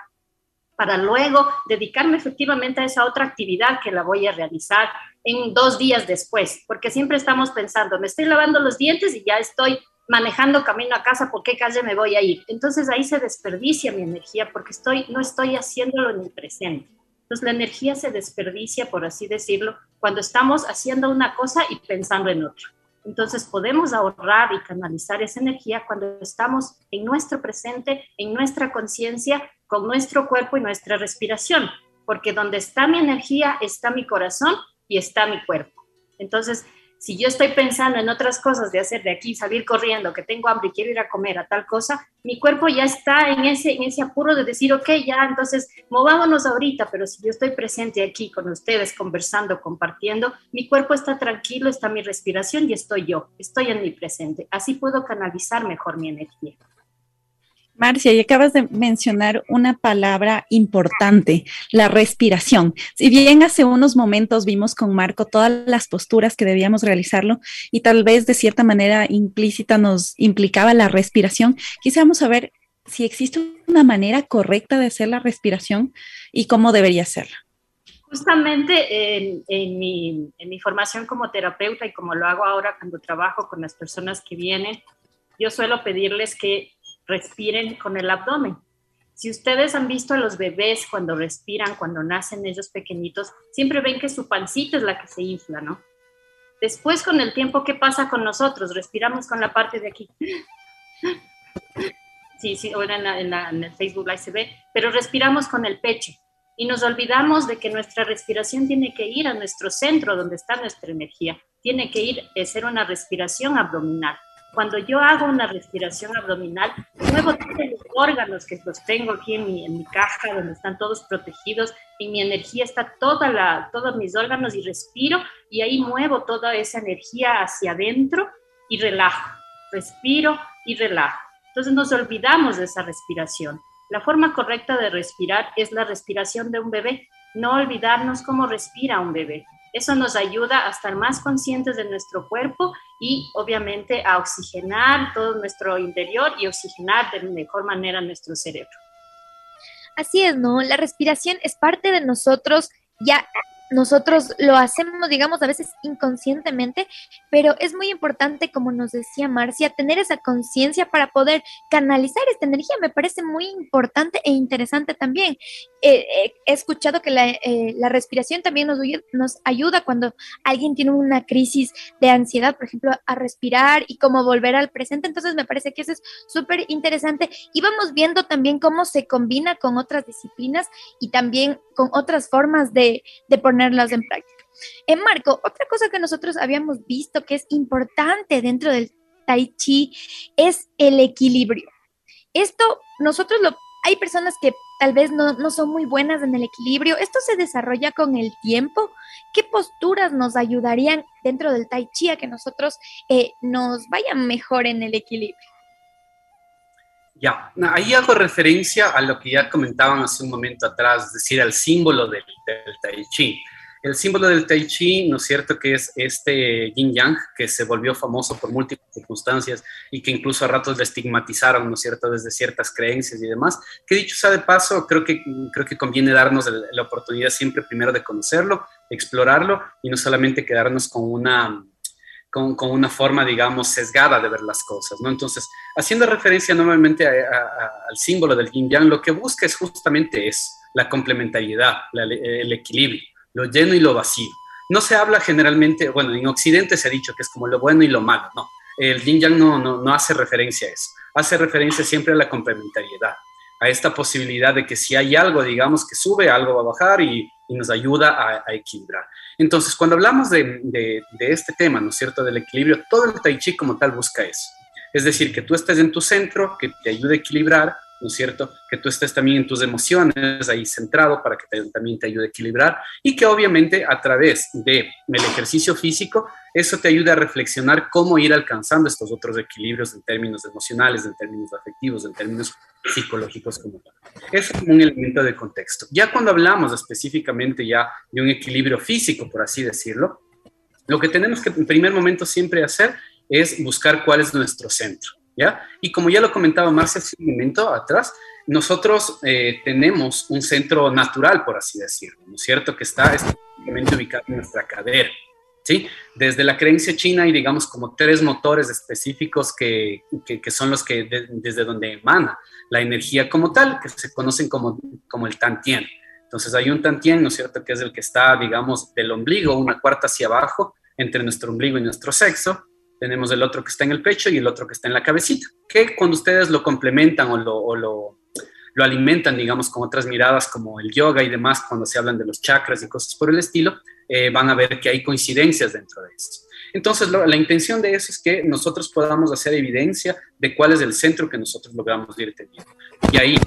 para luego dedicarme efectivamente a esa otra actividad que la voy a realizar en dos días después, porque siempre estamos pensando, me estoy lavando los dientes y ya estoy manejando camino a casa, ¿por qué calle me voy a ir? Entonces ahí se desperdicia mi energía porque estoy, no estoy haciéndolo en el presente. Entonces la energía se desperdicia, por así decirlo, cuando estamos haciendo una cosa y pensando en otra. Entonces podemos ahorrar y canalizar esa energía cuando estamos en nuestro presente, en nuestra conciencia, con nuestro cuerpo y nuestra respiración, porque donde está mi energía está mi corazón y está mi cuerpo. Entonces, si yo estoy pensando en otras cosas de hacer de aquí, salir corriendo, que tengo hambre y quiero ir a comer a tal cosa, mi cuerpo ya está en ese, en ese apuro de decir, ok, ya, entonces movámonos ahorita, pero si yo estoy presente aquí con ustedes, conversando, compartiendo, mi cuerpo está tranquilo, está mi respiración y estoy yo, estoy en mi presente. Así puedo canalizar mejor mi energía. Marcia, y acabas de mencionar una palabra importante, la respiración. Si bien hace unos momentos vimos con Marco todas las posturas que debíamos realizarlo y tal vez de cierta manera implícita nos implicaba la respiración, quisiéramos saber si existe una manera correcta de hacer la respiración y cómo debería serla. Justamente en mi formación como terapeuta y como lo hago ahora cuando trabajo con las personas que vienen, yo suelo pedirles que respiren con el abdomen. Si ustedes han visto a los bebés cuando respiran, cuando nacen ellos pequeñitos, siempre ven que su pancita es la que se infla, ¿no? Después, con el tiempo, ¿qué pasa con nosotros? Respiramos con la parte de aquí. Sí, sí, ahora en, el Facebook Live se ve, pero respiramos con el pecho y nos olvidamos de que nuestra respiración tiene que ir a nuestro centro, donde está nuestra energía. Tiene que ir a ser una respiración abdominal. Cuando yo hago una respiración abdominal, muevo todos los órganos que los tengo aquí en mi, en mi caja, donde están todos protegidos, y mi energía está toda la, todos mis órganos y respiro, y ahí muevo toda esa energía hacia adentro y relajo. Respiro y relajo. Entonces nos olvidamos de esa respiración. La forma correcta de respirar es la respiración de un bebé. No olvidarnos cómo respira un bebé. Eso nos ayuda a estar más conscientes de nuestro cuerpo y obviamente a oxigenar todo nuestro interior y oxigenar de mejor manera nuestro cerebro. Así es, ¿no? La respiración es parte de nosotros ya nosotros lo hacemos, digamos, a veces inconscientemente, pero es muy importante, como nos decía Marcia, tener esa conciencia para poder canalizar esta energía. Me parece muy importante e interesante también. Eh, eh, he escuchado que la, eh, respiración también nos, nos, ayuda cuando alguien tiene una crisis de ansiedad, por ejemplo, a respirar y cómo volver al presente. Entonces, me parece que eso es súper interesante. Y vamos viendo también cómo se combina con otras disciplinas y también con otras formas de, de en práctica. En Marco, otra cosa que nosotros habíamos visto que es importante dentro del tai chi es el equilibrio. Esto nosotros lo hay personas que tal vez no, no, son muy buenas en el equilibrio. Esto se desarrolla con el tiempo. ¿Qué posturas nos ayudarían dentro del tai chi a que nosotros eh, nos vayan mejor en el equilibrio? Ya, ahí hago referencia a lo que ya comentaban hace un momento atrás, es decir, al símbolo del Tai Chi. El símbolo del Tai Chi, ¿no es cierto?, que es este yin yang, que se volvió famoso por múltiples circunstancias y que incluso a ratos le estigmatizaron, ¿no es cierto?, desde ciertas creencias y demás. Que dicho sea de paso, creo que, creo que conviene darnos la oportunidad siempre primero de conocerlo, explorarlo y no solamente quedarnos con una con, una forma, digamos, sesgada de ver las cosas, ¿no? Entonces, haciendo referencia nuevamente al símbolo del yin yang, lo que busca es justamente eso, la complementariedad, el equilibrio, lo lleno y lo vacío. No se habla generalmente, bueno, en Occidente se ha dicho que es como lo bueno y lo malo, no. El yin yang no, no, no hace referencia a eso, hace referencia siempre a la complementariedad, a esta posibilidad de que si hay algo, digamos, que sube, algo va a bajar y, y nos ayuda a, equilibrar. Entonces, cuando hablamos de, de, de, este tema, ¿no es cierto?, del equilibrio, todo el tai chi como tal busca eso. Es decir, que tú estés en tu centro, que te ayude a equilibrar, ¿no es cierto?, que tú estés también en tus emociones ahí centrado para que te, también te ayude a equilibrar y que obviamente a través del de ejercicio físico, eso te ayude a reflexionar cómo ir alcanzando estos otros equilibrios en términos emocionales, en términos afectivos, en términos psicológicos como tal. Es un elemento de contexto. Ya cuando hablamos específicamente ya de un equilibrio físico, por así decirlo, lo que tenemos que en primer momento siempre hacer es buscar cuál es nuestro centro. Y como ya lo comentaba más hace un momento atrás, nosotros eh, tenemos un centro natural, por así decirlo, ¿no es cierto? Que está específicamente ubicado en nuestra cadera, ¿sí? Desde la creencia china hay, digamos, como tres motores específicos que, que, son los que desde donde emana la energía como tal, que se conocen como, como el tantien. Entonces hay un tantien, ¿no es cierto?, que es el que está, digamos, del ombligo, una cuarta hacia abajo, entre nuestro ombligo y nuestro sexo. Tenemos el otro que está en el pecho y el otro que está en la cabecita, que cuando ustedes lo complementan o lo, o lo lo alimentan, digamos, con otras miradas como el yoga y demás, cuando se hablan de los chakras y cosas por el estilo, eh, van a ver que hay coincidencias dentro de esto. Entonces, la intención de eso es que nosotros podamos hacer evidencia de cuál es el centro que nosotros logramos ir teniendo. Y ahí,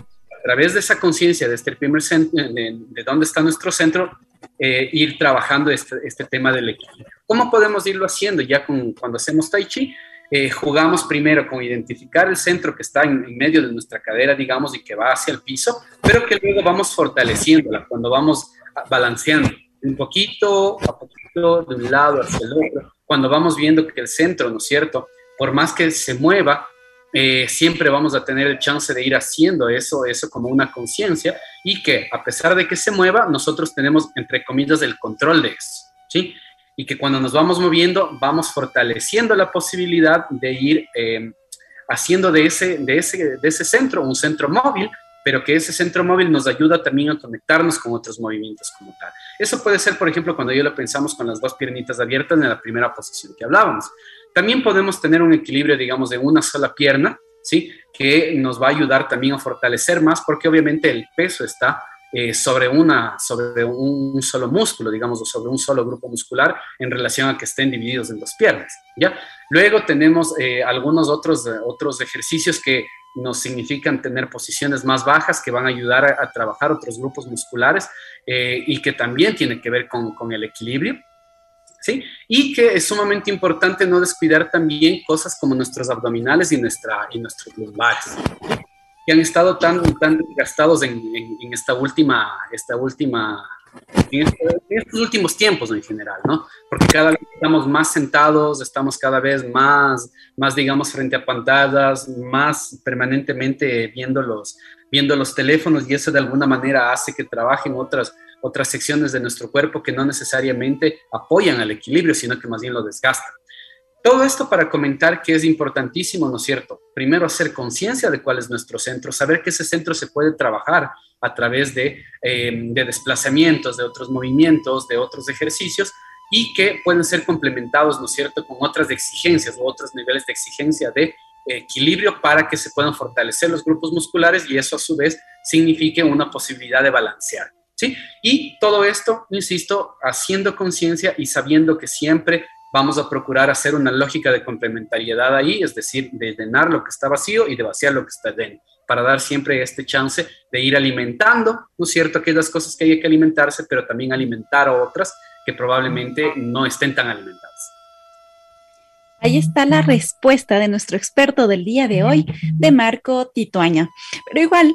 través de esa conciencia de este primer centro, de, dónde está nuestro centro, eh, ir trabajando este, este, tema del equilibrio. ¿Cómo podemos irlo haciendo ya con, cuando hacemos Tai Chi? Eh, jugamos primero con identificar el centro que está en, medio de nuestra cadera, digamos, y que va hacia el piso, pero que luego vamos fortaleciéndola cuando vamos balanceando un poquito a poquito de un lado hacia el otro, cuando vamos viendo que el centro, ¿no es cierto? Por más que se mueva, eh, siempre vamos a tener el chance de ir haciendo eso, eso como una conciencia y que a pesar de que se mueva, nosotros tenemos, entre comillas, el control de eso, ¿sí? y que cuando nos vamos moviendo vamos fortaleciendo la posibilidad de ir eh, haciendo de ese, de, ese, de ese centro un centro móvil, pero que ese centro móvil nos ayuda también a conectarnos con otros movimientos como tal. Eso puede ser, por ejemplo, cuando yo lo pensamos con las dos piernitas abiertas en la primera posición que hablábamos. También podemos tener un equilibrio, digamos, de una sola pierna, ¿sí? Que nos va a ayudar también a fortalecer más, porque obviamente el peso está eh, sobre, una, sobre un, solo músculo, digamos, o sobre un solo grupo muscular en relación a que estén divididos en dos piernas, ¿ya? Luego tenemos eh, algunos otros, otros ejercicios que nos significan tener posiciones más bajas que van a ayudar a, trabajar otros grupos musculares eh, y que también tiene que ver con, con el equilibrio. ¿Sí? Y que es sumamente importante no descuidar también cosas como nuestros abdominales y, nuestra, y nuestros lumbares que han estado tan, tan gastados en, en, esta última, esta última, en, estos últimos tiempos en general, ¿no? Porque cada vez estamos más sentados, estamos cada vez más, más digamos, frente a pantallas, más permanentemente viendo los, viendo los teléfonos y eso de alguna manera hace que trabajen otras, otras secciones de nuestro cuerpo que no necesariamente apoyan al equilibrio, sino que más bien lo desgastan. Todo esto para comentar que es importantísimo, ¿no es cierto? Primero hacer conciencia de cuál es nuestro centro, saber que ese centro se puede trabajar a través de, eh, desplazamientos, de otros movimientos, de otros ejercicios y que pueden ser complementados, ¿no es cierto?, con otras exigencias o otros niveles de exigencia de equilibrio para que se puedan fortalecer los grupos musculares y eso a su vez signifique una posibilidad de balancear. ¿Sí? Y todo esto, insisto, haciendo conciencia y sabiendo que siempre vamos a procurar hacer una lógica de complementariedad ahí, es decir, de llenar lo que está vacío y de vaciar lo que está dentro, para dar siempre este chance de ir alimentando, ¿no es cierto?, aquellas cosas que hay que alimentarse, pero también alimentar a otras que probablemente no estén tan alimentadas. Ahí está la respuesta de nuestro experto del día de hoy, de Marco Tituaña. Pero igual,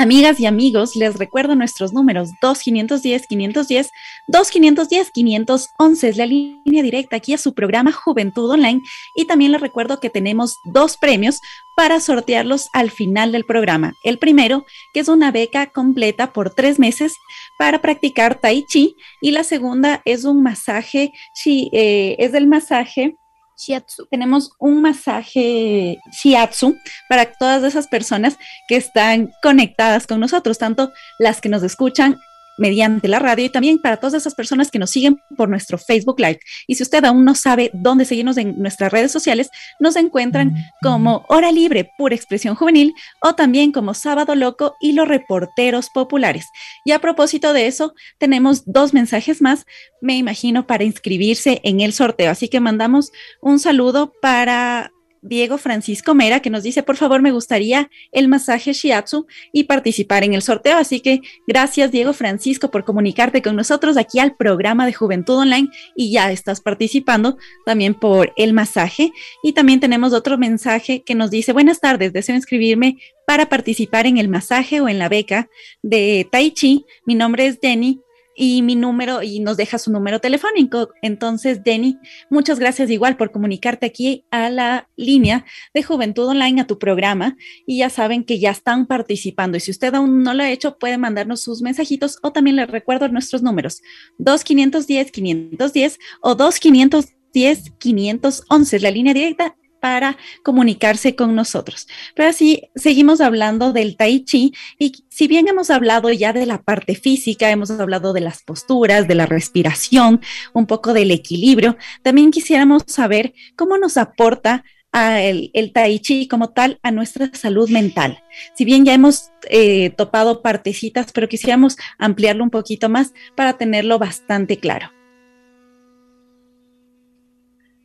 Amigas y amigos, les recuerdo nuestros números 2510-510, 2510-511 es la línea directa aquí a su programa Juventud Online. Y también les recuerdo que tenemos dos premios para sortearlos al final del programa. El primero, que es una beca completa por tres meses para practicar Tai Chi. Y la segunda es un masaje, eh, es el masaje shiatsu. Tenemos un masaje shiatsu para todas esas personas que están conectadas con nosotros, tanto las que nos escuchan mediante la radio y también para todas esas personas que nos siguen por nuestro Facebook Live. Y si usted aún no sabe dónde seguirnos en nuestras redes sociales, nos encuentran como Hora Libre, Pura Expresión Juvenil o también como Sábado Loco y los Reporteros Populares. Y a propósito de eso, tenemos dos mensajes más, me imagino, para inscribirse en el sorteo. Así que mandamos un saludo para Diego Francisco Mera, que nos dice, por favor, me gustaría el masaje shiatsu y participar en el sorteo. Así que gracias, Diego Francisco, por comunicarte con nosotros aquí al programa de Juventud Online y ya estás participando también por el masaje. Y también tenemos otro mensaje que nos dice, buenas tardes, deseo inscribirme para participar en el masaje o en la beca de Tai Chi. Mi nombre es Jenny y mi número y nos deja su número telefónico. Entonces, Denny, muchas gracias igual por comunicarte aquí a la línea de Juventud Online, a tu programa. Y ya saben que ya están participando. Y si usted aún no lo ha hecho, puede mandarnos sus mensajitos o también les recuerdo nuestros números 2510-510 o 2510-511, la línea directa para comunicarse con nosotros. Pero así seguimos hablando del tai chi y si bien hemos hablado ya de la parte física, hemos hablado de las posturas, de la respiración, un poco del equilibrio, también quisiéramos saber cómo nos aporta el, tai chi como tal a nuestra salud mental. Si bien ya hemos eh, topado partecitas, pero quisiéramos ampliarlo un poquito más para tenerlo bastante claro.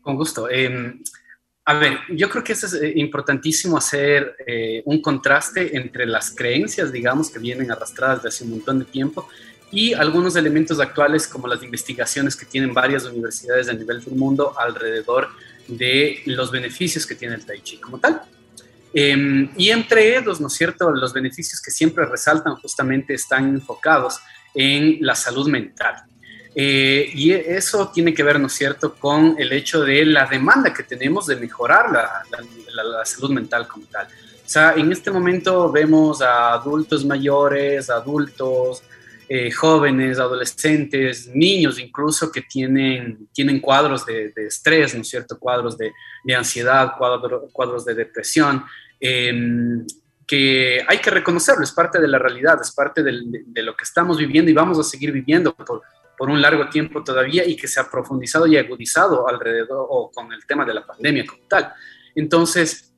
Con gusto. Em, a ver, yo creo que es eh, importantísimo hacer eh, un contraste entre las creencias, digamos, que vienen arrastradas desde hace un montón de tiempo y algunos elementos actuales como las investigaciones que tienen varias universidades a nivel del mundo alrededor de los beneficios que tiene el tai chi como tal. Em, y entre ellos, ¿no es cierto?, los beneficios que siempre resaltan justamente están enfocados en la salud mental. Eh, y eso tiene que ver, ¿no es cierto?, con el hecho de la demanda que tenemos de mejorar la, la, salud mental como tal. O sea, en este momento vemos a adultos mayores, adultos, eh, jóvenes, adolescentes, niños incluso que tienen, tienen cuadros de, estrés, ¿no es cierto? Cuadros de, de ansiedad, cuadros, cuadros de depresión, em, que hay que reconocerlo, es parte de la realidad, es parte de, de, lo que estamos viviendo y vamos a seguir viviendo por, por un largo tiempo todavía y que se ha profundizado y agudizado alrededor o con el tema de la pandemia como tal. Entonces,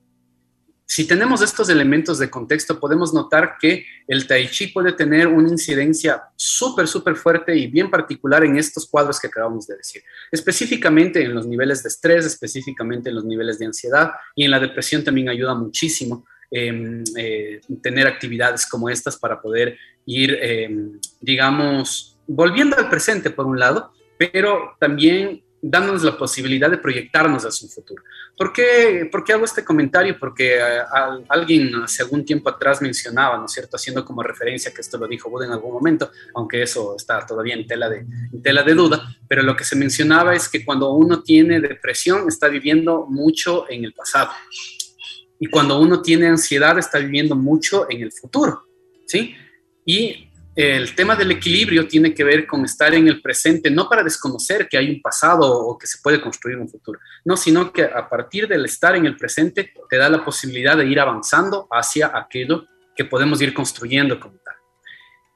si tenemos estos elementos de contexto, podemos notar que el tai chi puede tener una incidencia súper, súper fuerte y bien particular en estos cuadros que acabamos de decir. Específicamente en los niveles de estrés, específicamente en los niveles de ansiedad y en la depresión también ayuda muchísimo em, eh, tener actividades como estas para poder ir, em, digamos, volviendo al presente por un lado, pero también dándonos la posibilidad de proyectarnos hacia un futuro. ¿Por qué, ¿Por qué hago este comentario? Porque eh, alguien hace algún tiempo atrás mencionaba, ¿no es cierto?, haciendo como referencia que esto lo dijo Buda en algún momento, aunque eso está todavía en tela, de, en tela de duda, pero lo que se mencionaba es que cuando uno tiene depresión está viviendo mucho en el pasado. Y cuando uno tiene ansiedad está viviendo mucho en el futuro, ¿sí? Y el tema del equilibrio tiene que ver con estar en el presente, no para desconocer que hay un pasado o que se puede construir un futuro, no, sino que a partir del estar en el presente te da la posibilidad de ir avanzando hacia aquello que podemos ir construyendo como tal.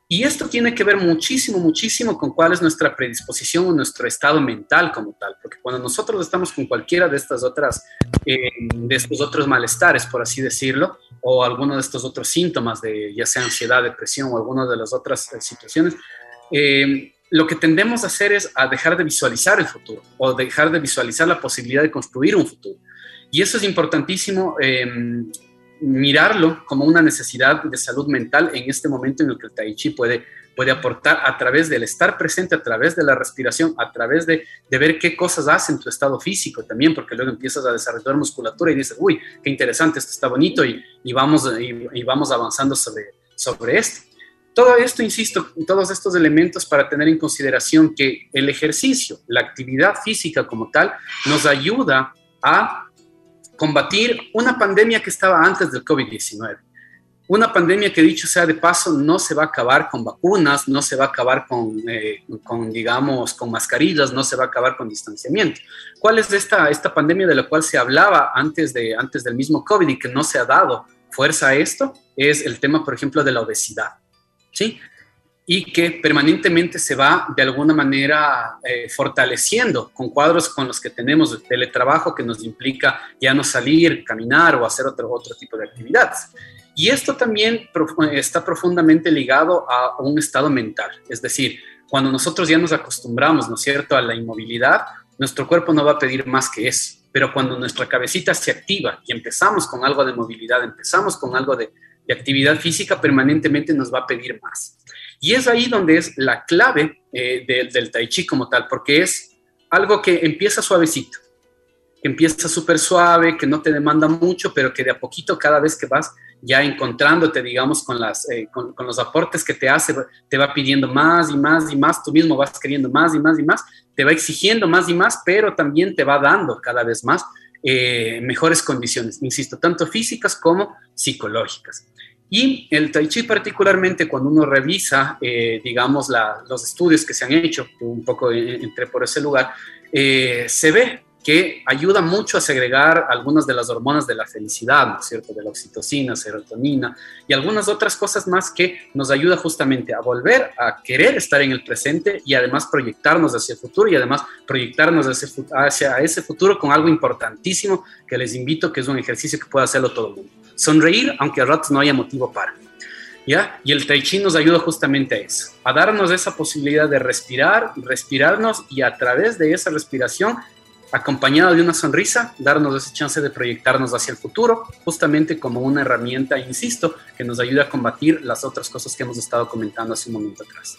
Y esto tiene que ver muchísimo, muchísimo con cuál es nuestra predisposición o nuestro estado mental como tal, porque cuando nosotros estamos con cualquiera de estas otras, eh, de estos otros malestares, por así decirlo, o alguno de estos otros síntomas de ya sea ansiedad, depresión o alguna de las otras eh, situaciones, eh, lo que tendemos a hacer es a dejar de visualizar el futuro o dejar de visualizar la posibilidad de construir un futuro. Y eso es importantísimo mirarlo como una necesidad de salud mental en este momento en el que el tai chi puede, puede aportar a través del estar presente, a través de la respiración, a través de, de ver qué cosas hacen tu estado físico también, porque luego empiezas a desarrollar musculatura y dices, uy, qué interesante, esto está bonito y, y vamos, y, vamos avanzando sobre, sobre esto. Todo esto, insisto, todos estos elementos para tener en consideración que el ejercicio, la actividad física como tal, nos ayuda a combatir una pandemia que estaba antes del COVID-19. Una pandemia que, dicho sea de paso, no se va a acabar con vacunas, no se va a acabar con, eh, con digamos, con mascarillas, no se va a acabar con distanciamiento. ¿Cuál es esta, esta pandemia de la cual se hablaba antes, de, antes del mismo COVID y que no se ha dado fuerza a esto? Es el tema, por ejemplo, de la obesidad. ¿sí? y que permanentemente se va de alguna manera eh, fortaleciendo con cuadros con los que tenemos el teletrabajo que nos implica ya no salir, caminar o hacer otro, otro tipo de actividades. Y esto también está profundamente ligado a un estado mental, es decir, cuando nosotros ya nos acostumbramos, ¿no es cierto?, a la inmovilidad, nuestro cuerpo no va a pedir más que eso, pero cuando nuestra cabecita se activa y empezamos con algo de movilidad, empezamos con algo de, actividad física, permanentemente nos va a pedir más. Y es ahí donde es la clave eh, del tai chi como tal, porque es algo que empieza suavecito, que empieza súper suave, que no te demanda mucho, pero que de a poquito cada vez que vas ya encontrándote, digamos, con, las, eh, con, los aportes que te hace, te va pidiendo más y más y más, tú mismo vas queriendo más y más y más, te va exigiendo más y más, pero también te va dando cada vez más eh, mejores condiciones, insisto, tanto físicas como psicológicas. Y el tai chi particularmente cuando uno revisa, eh, digamos, los estudios que se han hecho, un poco entré por ese lugar, se ve que ayuda mucho a segregar algunas de las hormonas de la felicidad, ¿no es cierto? De la oxitocina, serotonina y algunas otras cosas más que nos ayuda justamente a volver a querer estar en el presente y además proyectarnos hacia el futuro y además proyectarnos hacia, ese futuro con algo importantísimo que les invito, que es un ejercicio que puede hacerlo todo el mundo. Sonreír, aunque a ratos no haya motivo para. ¿Ya? Y el tai chi nos ayuda justamente a eso, a darnos esa posibilidad de respirar, respirarnos y a través de esa respiración acompañado de una sonrisa, darnos esa chance de proyectarnos hacia el futuro, justamente como una herramienta, insisto, que nos ayuda a combatir las otras cosas que hemos estado comentando hace un momento atrás.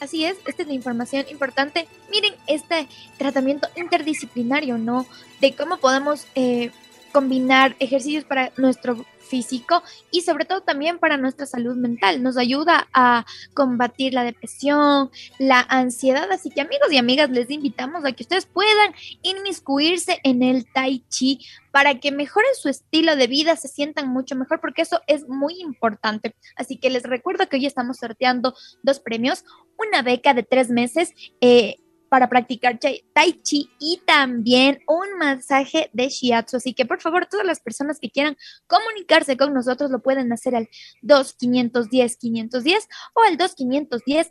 Así es, esta es la información importante. Miren este tratamiento interdisciplinario, ¿no? De cómo podemos eh, combinar ejercicios para nuestro físico y sobre todo también para nuestra salud mental. Nos ayuda a combatir la depresión, la ansiedad. Así que amigos y amigas, les invitamos a que ustedes puedan inmiscuirse en el tai chi para que mejoren su estilo de vida, se sientan mucho mejor, porque eso es muy importante. Así que les recuerdo que hoy estamos sorteando dos premios, una beca de tres meses. Eh, para practicar tai chi y también un masaje de shiatsu. Así que por favor, todas las personas que quieran comunicarse con nosotros lo pueden hacer al 2510 510 o al 2510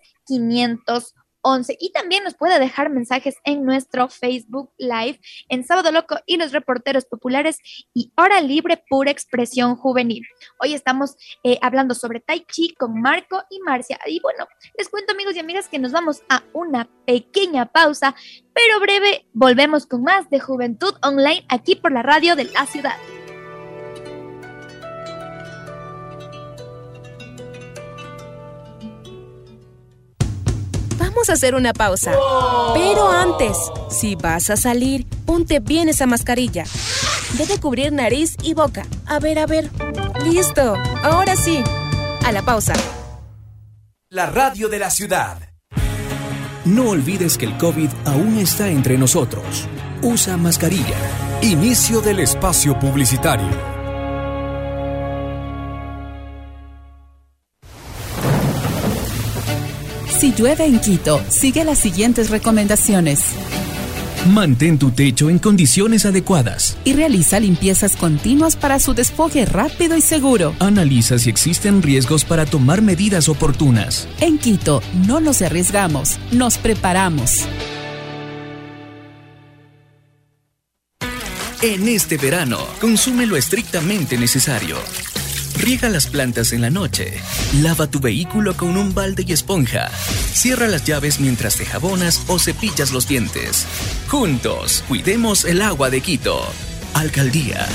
500 y también nos puede dejar mensajes en nuestro Facebook Live en Sábado Loco y los reporteros populares y Hora Libre Pura Expresión Juvenil. Hoy estamos eh, hablando sobre Tai Chi con Marco y Marcia. Y bueno, les cuento amigos y amigas que nos vamos a una pequeña pausa, pero breve volvemos con más de Juventud Online aquí por la radio de la ciudad. Vamos a hacer una pausa. Pero antes, si vas a salir, ponte bien esa mascarilla. Debe cubrir nariz y boca. A ver, a ver. Listo. Ahora sí. A la pausa. La radio de la ciudad. No olvides que el COVID aún está entre nosotros. Usa mascarilla. Inicio del espacio publicitario. Si llueve en Quito, sigue las siguientes recomendaciones. Mantén tu techo en condiciones adecuadas. Y realiza limpiezas continuas para su desfogue rápido y seguro. Analiza si existen riesgos para tomar medidas oportunas. En Quito, no nos arriesgamos, nos preparamos. En este verano, consume lo estrictamente necesario. Riega las plantas en la noche. Lava tu vehículo con un balde y esponja. Cierra las llaves mientras te jabonas o cepillas los dientes. Juntos, cuidemos el agua de Quito. Alcaldía.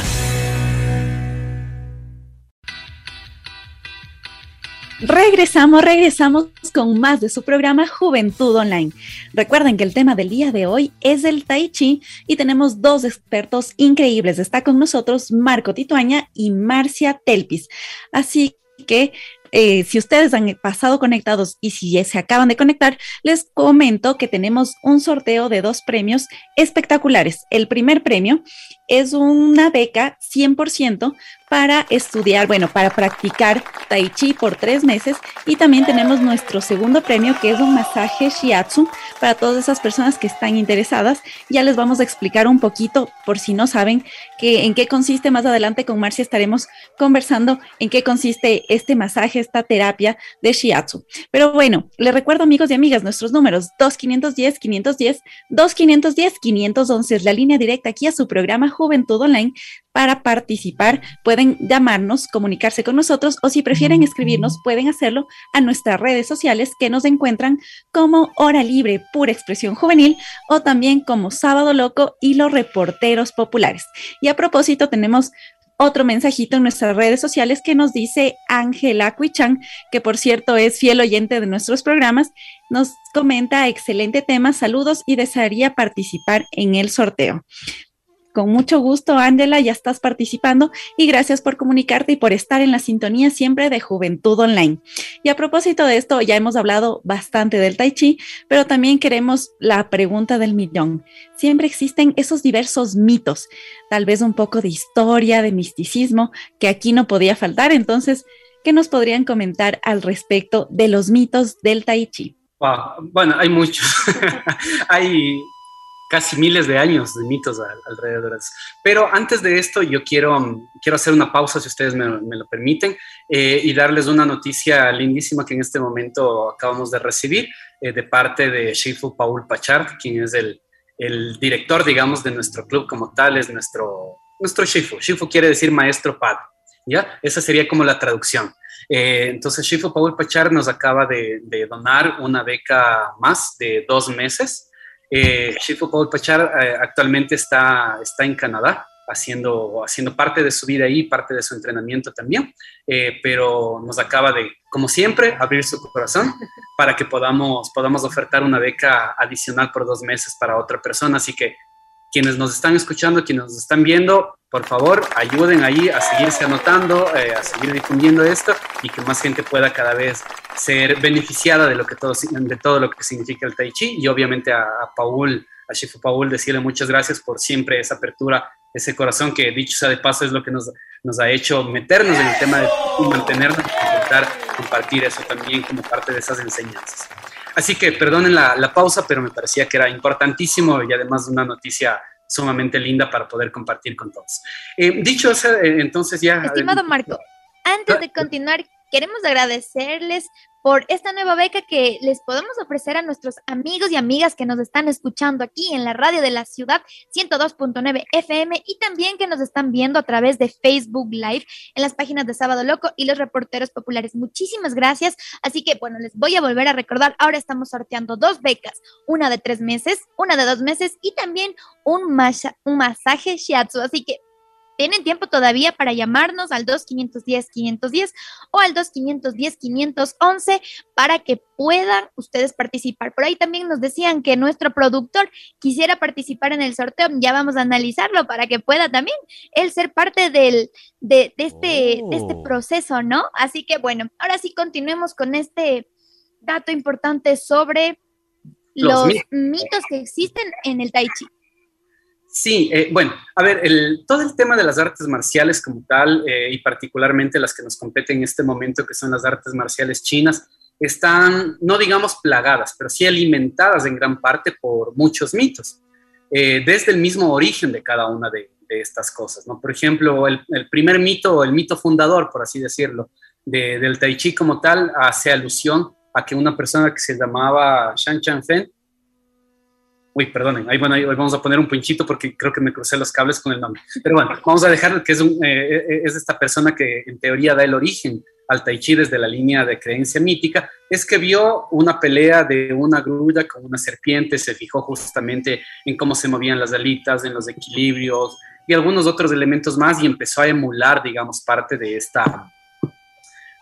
Regresamos, regresamos con más de su programa Juventud Online. Recuerden que el tema del día de hoy es el Tai Chi y tenemos dos expertos increíbles. Está con nosotros Marco Tituaña y Marcia Telpis. Así que eh, si ustedes han pasado conectados y si ya se acaban de conectar, les comento que tenemos un sorteo de dos premios espectaculares. El primer premio es una beca 100% para estudiar, bueno, para practicar Tai Chi por tres meses. Y también tenemos nuestro segundo premio, que es un masaje Shiatsu para todas esas personas que están interesadas. Ya les vamos a explicar un poquito, por si no saben, que, en qué consiste. Más adelante con Marcia estaremos conversando en qué consiste este masaje, esta terapia de Shiatsu. Pero bueno, les recuerdo, amigos y amigas, nuestros números 2510 510 2510 511 es la línea directa aquí a su programa Juventud Online para participar. Pueden llamarnos, comunicarse con nosotros o si prefieren escribirnos, pueden hacerlo a nuestras redes sociales que nos encuentran como Hora Libre Pura Expresión Juvenil o también como Sábado Loco y los reporteros populares. Y a propósito, tenemos otro mensajito en nuestras redes sociales que nos dice Ángela Cuichán, que por cierto es fiel oyente de nuestros programas, nos comenta excelente tema, saludos y desearía participar en el sorteo. Con mucho gusto, Ángela, ya estás participando y gracias por comunicarte y por estar en la sintonía siempre de Juventud Online. Y a propósito de esto, ya hemos hablado bastante del tai chi, pero también queremos la pregunta del millón. Siempre existen esos diversos mitos, tal vez un poco de historia, de misticismo, que aquí no podía faltar. Entonces, ¿qué nos podrían comentar al respecto de los mitos del tai chi? Bueno, hay muchos. hay casi miles de años de mitos alrededor de eso. Pero antes de esto, yo quiero, quiero hacer una pausa, si ustedes me, lo permiten, eh, y darles una noticia lindísima que en este momento acabamos de recibir eh, de parte de Shifu Paul Pachard, quien es el, el, director, digamos, de nuestro club como tal, es nuestro, nuestro Shifu. Shifu quiere decir maestro padre, ¿ya? Esa sería como la traducción. Eh, entonces, Shifu Paul Pachard nos acaba de donar una beca más de dos meses eh, Paul Pachar eh, actualmente está, está en Canadá haciendo, haciendo parte de su vida ahí, parte de su entrenamiento también, eh, pero nos acaba de, como siempre, abrir su corazón para que podamos, podamos ofertar una beca adicional por dos meses para otra persona. Así que quienes nos están escuchando, quienes nos están viendo, por favor, ayuden ahí a seguirse anotando, eh, a seguir difundiendo esto y que más gente pueda cada vez ser beneficiada de, lo que todo, de todo lo que significa el Tai Chi. Y obviamente a, Paul, a Shifu Paul, decirle muchas gracias por siempre esa apertura, ese corazón que, dicho sea de paso, es lo que nos, nos ha hecho meternos en el tema de mantenernos y intentar compartir eso también como parte de esas enseñanzas. Así que perdonen la, la pausa, pero me parecía que era importantísimo y además una noticia sumamente linda para poder compartir con todos. Eh, dicho eso, eh, entonces ya... Estimado Marco, antes de continuar, queremos agradecerles por esta nueva beca que les podemos ofrecer a nuestros amigos y amigas que nos están escuchando aquí en la radio de la ciudad 102.9 FM y también que nos están viendo a través de Facebook Live en las páginas de Sábado Loco y los reporteros populares. Muchísimas gracias. Así que, bueno, les voy a volver a recordar, ahora estamos sorteando dos becas, una de tres meses, una de dos meses y también un, un masaje shiatsu. Así que tienen tiempo todavía para llamarnos al 2510-510 o al 2510-511 para que puedan ustedes participar. Por ahí también nos decían que nuestro productor quisiera participar en el sorteo. Ya vamos a analizarlo para que pueda también él ser parte del, de, este, de este oh. proceso, ¿no? Así que bueno, ahora sí continuemos con este dato importante sobre los, los mitos que existen en el Tai Chi. Sí, eh, bueno, a ver, todo el tema de las artes marciales como tal, eh, y particularmente las que nos competen en este momento, que son las artes marciales chinas, están, no digamos plagadas, pero sí alimentadas en gran parte por muchos mitos, eh, desde el mismo origen de cada una de, estas cosas, ¿no? Por ejemplo, el, primer mito, el mito fundador, por así decirlo, del Tai Chi como tal, hace alusión a que una persona que se llamaba Shang Chan Fen Uy, perdonen, ahí, bueno, ahí vamos a poner un pinchito porque creo que me crucé los cables con el nombre. Pero bueno, vamos a dejar que es, un, eh, eh, es esta persona que en teoría da el origen al Tai Chi desde la línea de creencia mítica, es que vio una pelea de una grulla con una serpiente, se fijó justamente en cómo se movían las alitas, en los equilibrios y algunos otros elementos más y empezó a emular, digamos, parte de esta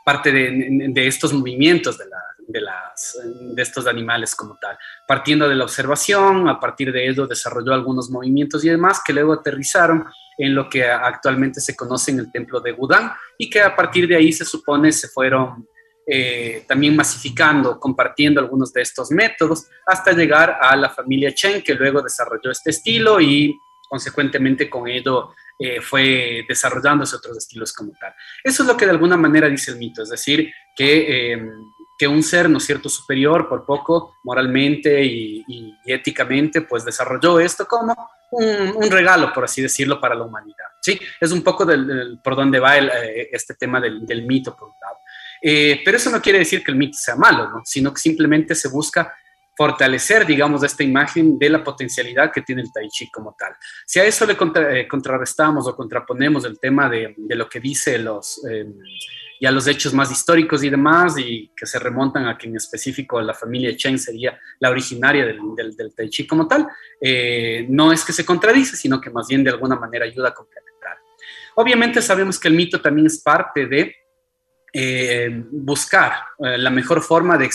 parte de, de estos movimientos de la, de, las, de estos animales como tal. Partiendo de la observación, a partir de ello desarrolló algunos movimientos y demás que luego aterrizaron en lo que actualmente se conoce en el templo de Gudán y que a partir de ahí se supone se fueron eh, también masificando, compartiendo algunos de estos métodos hasta llegar a la familia Chen que luego desarrolló este estilo y consecuentemente con ello eh, fue desarrollándose otros estilos como tal. Eso es lo que de alguna manera dice el mito, es decir, que eh, que un ser, ¿no es cierto?, superior, por poco, moralmente y, éticamente, pues desarrolló esto como un, regalo, por así decirlo, para la humanidad. Sí, es un poco del, por donde va eh, este tema del, mito, por un lado. Eh, pero eso no quiere decir que el mito sea malo, ¿no? sino que simplemente se busca fortalecer, digamos, esta imagen de la potencialidad que tiene el tai chi como tal. Si a eso le eh, contrarrestamos o contraponemos el tema de, lo que dice los y a los hechos más históricos y demás, y que se remontan a que en específico la familia Chen sería la originaria del, Tai Chi como tal, eh, no es que se contradice, sino que más bien de alguna manera ayuda a complementar. Obviamente sabemos que el mito también es parte de eh, buscar eh, la mejor forma de,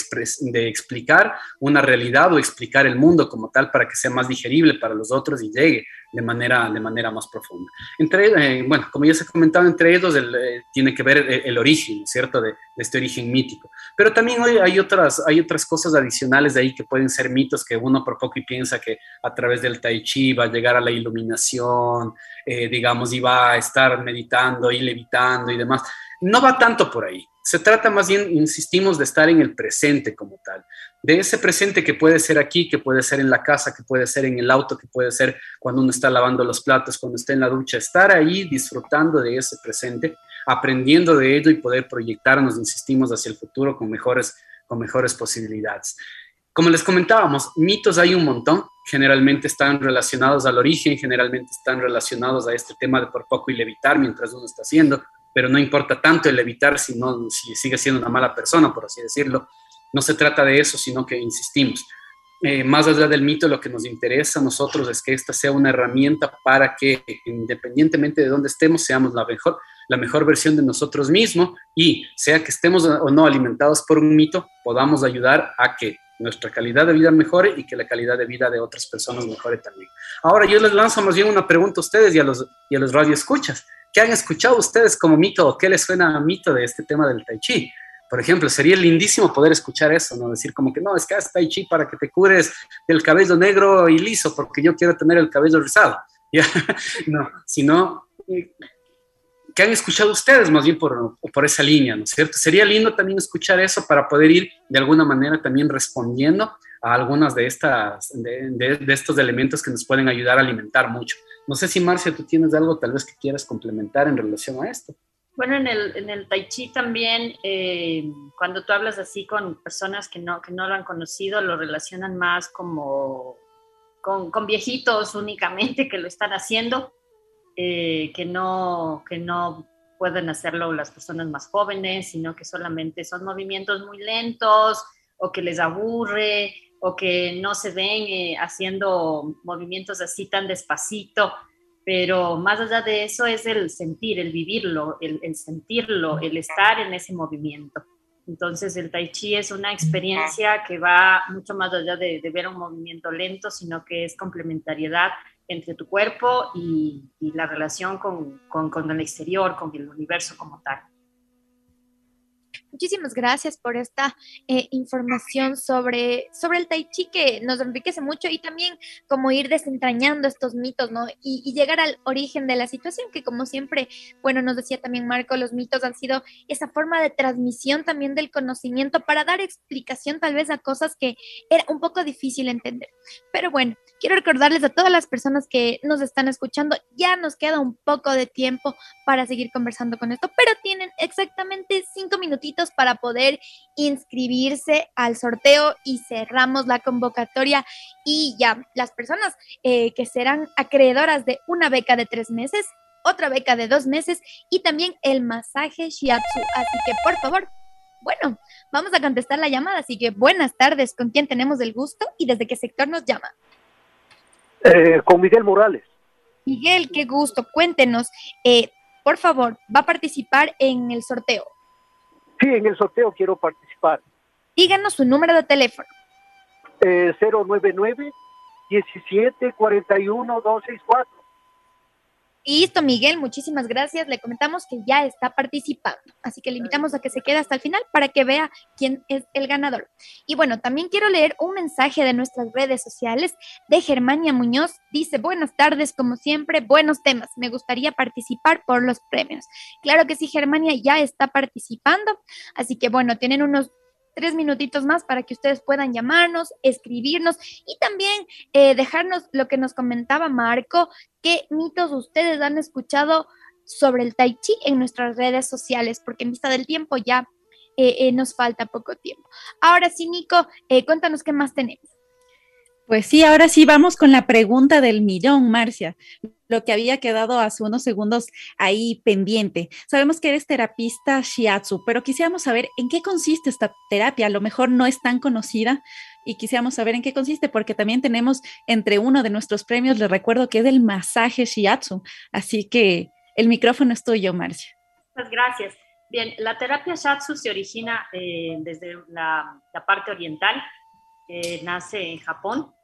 de, explicar una realidad o explicar el mundo como tal para que sea más digerible para los otros y llegue de manera, de manera más profunda. Entre, eh, bueno, como ya se ha comentado, entre ellos eh, tiene que ver el, origen, ¿cierto?, de, este origen mítico. Pero también hay otras, hay otras cosas adicionales de ahí que pueden ser mitos que uno por poco piensa que a través del tai chi va a llegar a la iluminación, eh, digamos, y va a estar meditando y levitando y demás. No va tanto por ahí. Se trata más bien, insistimos, de estar en el presente como tal, de ese presente que puede ser aquí, que puede ser en la casa, que puede ser en el auto, que puede ser cuando uno está lavando los platos, cuando está en la ducha, estar ahí disfrutando de ese presente, aprendiendo de ello y poder proyectarnos, insistimos, hacia el futuro con mejores, con mejores posibilidades. Como les comentábamos, mitos hay un montón, generalmente están relacionados al origen, generalmente están relacionados a este tema de por poco y levitar mientras uno está haciendo, pero no importa tanto el evitar si, no, si sigue siendo una mala persona, por así decirlo. No se trata de eso, sino que insistimos. Eh, más allá del mito, lo que nos interesa a nosotros es que esta sea una herramienta para que, independientemente de dónde estemos, seamos la mejor, la mejor versión de nosotros mismos y sea que estemos o no alimentados por un mito, podamos ayudar a que nuestra calidad de vida mejore y que la calidad de vida de otras personas mejore también. Ahora yo les lanzo más bien una pregunta a ustedes y a los, y a los radioescuchas. ¿Qué han escuchado ustedes como mito o qué les suena a mito de este tema del tai chi? Por ejemplo, sería lindísimo poder escuchar eso, ¿no? Decir como que no, es que es tai chi para que te cures del cabello negro y liso, porque yo quiero tener el cabello rizado. no, sino, ¿qué han escuchado ustedes más bien por, por esa línea, ¿no es cierto? Sería lindo también escuchar eso para poder ir de alguna manera también respondiendo a algunas de, estas, de, estos elementos que nos pueden ayudar a alimentar mucho. No sé si Marcia, tú tienes algo tal vez que quieras complementar en relación a esto. Bueno, en el, en el tai chi también, eh, cuando tú hablas así con personas que no, que no lo han conocido, lo relacionan más como con, con viejitos únicamente que lo están haciendo, eh, que, no, que no pueden hacerlo las personas más jóvenes, sino que solamente son movimientos muy lentos o que les aburre o que no se ven eh, haciendo movimientos así tan despacito, pero más allá de eso es el sentir, el vivirlo, el, sentirlo, el estar en ese movimiento. Entonces el tai chi es una experiencia que va mucho más allá de, ver un movimiento lento, sino que es complementariedad entre tu cuerpo y, la relación con, con el exterior, con el universo como tal. Muchísimas gracias por esta eh, información sobre, sobre el tai chi que nos enriquece mucho y también como ir desentrañando estos mitos, ¿no? Y, llegar al origen de la situación, que como siempre, bueno, nos decía también Marco, los mitos han sido esa forma de transmisión también del conocimiento para dar explicación tal vez a cosas que era un poco difícil entender. Pero bueno, quiero recordarles a todas las personas que nos están escuchando, ya nos queda un poco de tiempo para seguir conversando con esto, pero tienen exactamente cinco minutitos para poder inscribirse al sorteo y cerramos la convocatoria y ya las personas eh, que serán acreedoras de una beca de tres meses, otra beca de dos meses y también el masaje shiatsu. Así que por favor, bueno, vamos a contestar la llamada. Así que buenas tardes, ¿con quién tenemos el gusto y desde qué sector nos llama? Eh, con Miguel Morales. Miguel, qué gusto. Cuéntenos, eh, por favor, va a participar en el sorteo. Sí, en el sorteo quiero participar. Díganos su número de teléfono. Eh, 099 17 41 264. Listo, Miguel, muchísimas gracias. Le comentamos que ya está participando, así que le invitamos a que se quede hasta el final para que vea quién es el ganador. Y bueno, también quiero leer un mensaje de nuestras redes sociales de Germania Muñoz. Dice, buenas tardes, como siempre, buenos temas. Me gustaría participar por los premios. Claro que sí, Germania ya está participando, así que bueno, tienen unos tres minutitos más para que ustedes puedan llamarnos, escribirnos y también eh, dejarnos lo que nos comentaba Marco, qué mitos ustedes han escuchado sobre el tai chi en nuestras redes sociales, porque en vista del tiempo ya eh, eh, nos falta poco tiempo. Ahora sí, Nico, cuéntanos qué más tenemos. Pues sí, ahora sí vamos con la pregunta del millón, Marcia, lo que había quedado hace unos segundos ahí pendiente. Sabemos que eres terapista shiatsu, pero quisiéramos saber en qué consiste esta terapia. A lo mejor no es tan conocida y quisiéramos saber en qué consiste, porque también tenemos entre uno de nuestros premios, les recuerdo que es el masaje shiatsu. Así que el micrófono es tuyo, Marcia. Muchas gracias. Bien, la terapia shiatsu se origina eh, desde la, parte oriental, eh, nace en Japón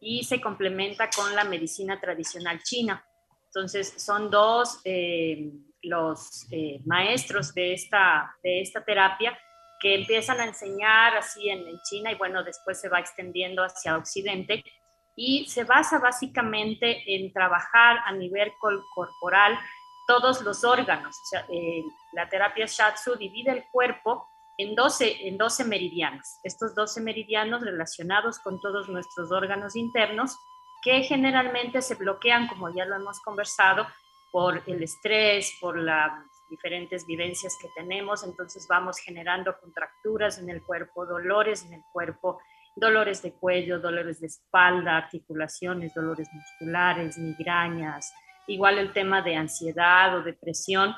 y se complementa con la medicina tradicional china. Entonces, son dos eh, los eh, maestros de esta, de esta terapia que empiezan a enseñar así en, China y bueno, después se va extendiendo hacia Occidente y se basa básicamente en trabajar a nivel corporal todos los órganos. O eh, la terapia Shatsu divide el cuerpo en 12, en 12 meridianos. Estos 12 meridianos relacionados con todos nuestros órganos internos que generalmente se bloquean, como ya lo hemos conversado, por el estrés, por las diferentes vivencias que tenemos. Entonces vamos generando contracturas en el cuerpo, dolores en el cuerpo, dolores de cuello, dolores de espalda, articulaciones, dolores musculares, migrañas, igual el tema de ansiedad o depresión.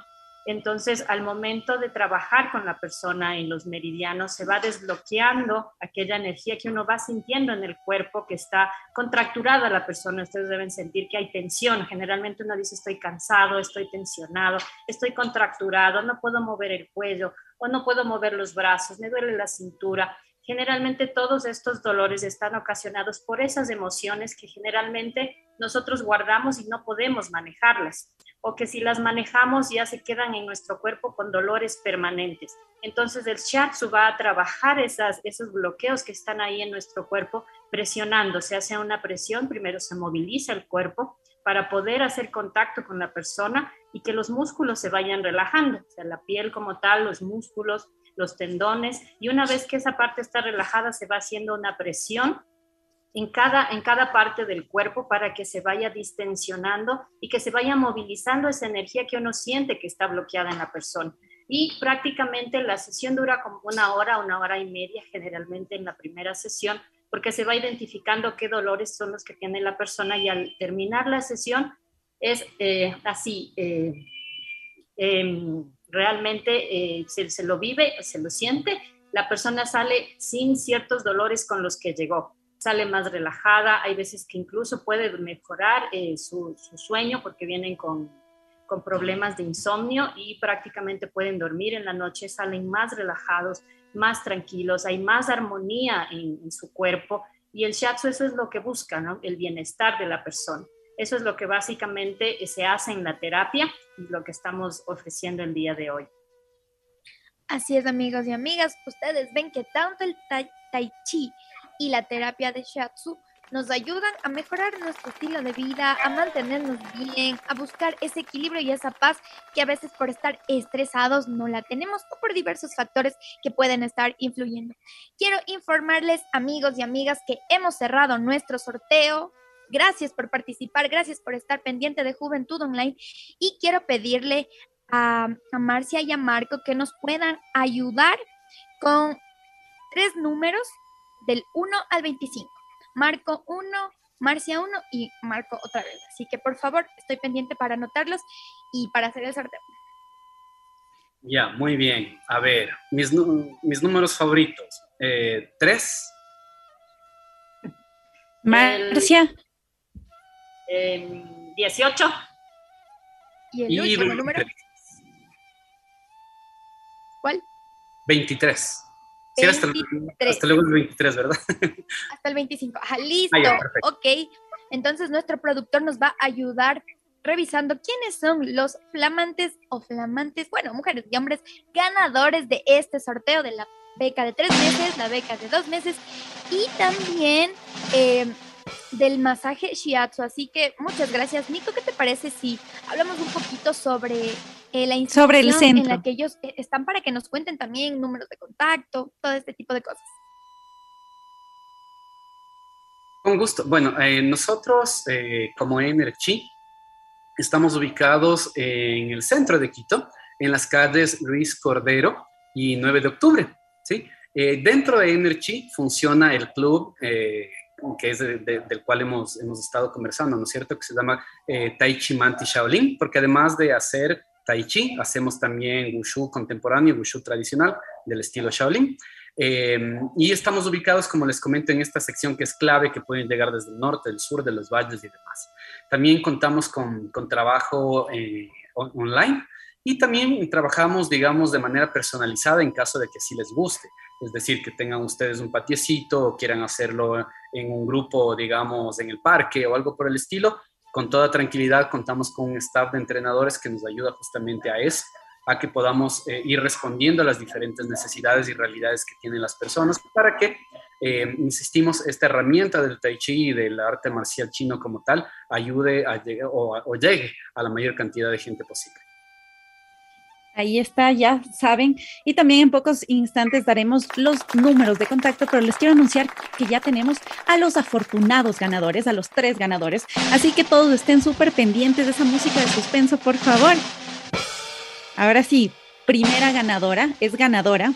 Entonces, al momento de trabajar con la persona en los meridianos, se va desbloqueando aquella energía que uno va sintiendo en el cuerpo que está contracturada la persona. Ustedes deben sentir que hay tensión. Generalmente uno dice, estoy cansado, estoy tensionado, estoy contracturado, no puedo mover el cuello o no puedo mover los brazos, me duele la cintura. Generalmente todos estos dolores están ocasionados por esas emociones que generalmente nosotros guardamos y no podemos manejarlas, o que si las manejamos ya se quedan en nuestro cuerpo con dolores permanentes. Entonces el shiatsu va a trabajar esas, esos bloqueos que están ahí en nuestro cuerpo presionando, se hace una presión, primero se moviliza el cuerpo para poder hacer contacto con la persona y que los músculos se vayan relajando, o sea, la piel como tal, los músculos, los tendones, y una vez que esa parte está relajada, se va haciendo una presión en cada, en cada parte del cuerpo para que se vaya distensionando y que se vaya movilizando esa energía que uno siente que está bloqueada en la persona. Y prácticamente la sesión dura como una hora, una hora y media generalmente en la primera sesión, porque se va identificando qué dolores son los que tiene la persona y al terminar la sesión es eh, así. Eh, em, realmente eh, se, lo vive, se lo siente, la persona sale sin ciertos dolores con los que llegó, sale más relajada, hay veces que incluso puede mejorar eh, su, sueño porque vienen con, problemas de insomnio y prácticamente pueden dormir en la noche, salen más relajados, más tranquilos, hay más armonía en, en su cuerpo y el shiatsu eso es lo que busca, ¿no? el bienestar de la persona. Eso es lo que básicamente se hace en la terapia y lo que estamos ofreciendo el día de hoy. Así es, amigos y amigas. Ustedes ven que tanto el tai, chi y la terapia de shiatsu nos ayudan a mejorar nuestro estilo de vida, a mantenernos bien, a buscar ese equilibrio y esa paz que a veces por estar estresados no la tenemos o por diversos factores que pueden estar influyendo. Quiero informarles, amigos y amigas, que hemos cerrado nuestro sorteo Gracias por participar, gracias por estar pendiente de Juventud Online y quiero pedirle a, Marcia y a Marco que nos puedan ayudar con tres números del 1 al 25. Marco 1, Marcia 1 y Marco otra vez. Así que por favor, estoy pendiente para anotarlos y para hacer el sorteo. Ya, muy bien. A ver, mis, mis números favoritos. Eh, tres. Marcia. 18. ¿Y el último número? ¿Cuál? 23. Sí, hasta, hasta, luego el 23, ¿verdad? Hasta el 25. Ajá, listo. Ah, ok. Entonces nuestro productor nos va a ayudar revisando quiénes son los flamantes o flamantes, bueno, mujeres y hombres ganadores de este sorteo de la beca de tres meses, la beca de dos meses y también eh, del masaje shiatsu. Así que muchas gracias. Nico, ¿qué te parece si hablamos un poquito sobre eh, la institución en la que ellos eh, están para que nos cuenten también números de contacto, todo este tipo de cosas? Con gusto. Bueno, eh, nosotros como Energy estamos ubicados en el centro de Quito, en las calles Luis Cordero y 9 de octubre. ¿sí? dentro de Energy funciona el club que es del cual hemos, hemos estado conversando, ¿no es cierto? Que se llama eh, Tai Chi Manti Shaolin, porque además de hacer Tai Chi, hacemos también Wushu contemporáneo, Wushu tradicional del estilo Shaolin. Eh, y estamos ubicados, como les comento, en esta sección que es clave, que pueden llegar desde el norte, el sur, de los valles y demás. También contamos con, con trabajo eh, online y también trabajamos, digamos, de manera personalizada en caso de que sí les guste. Es decir, que tengan ustedes un patiecito o quieran hacerlo en un grupo, digamos, en el parque o algo por el estilo, con toda tranquilidad contamos con un staff de entrenadores que nos ayuda justamente a eso, a que podamos eh, ir respondiendo a las diferentes necesidades y realidades que tienen las personas para que, eh, insistimos, esta herramienta del tai chi y del arte marcial chino como tal ayude a o llegue a la mayor cantidad de gente posible. Ahí está, ya saben. Y también en pocos instantes daremos los números de contacto, pero les quiero anunciar que ya tenemos a los afortunados ganadores, a los tres ganadores. Así que todos estén súper pendientes de esa música de suspenso, por favor. Ahora sí, primera ganadora, es ganadora.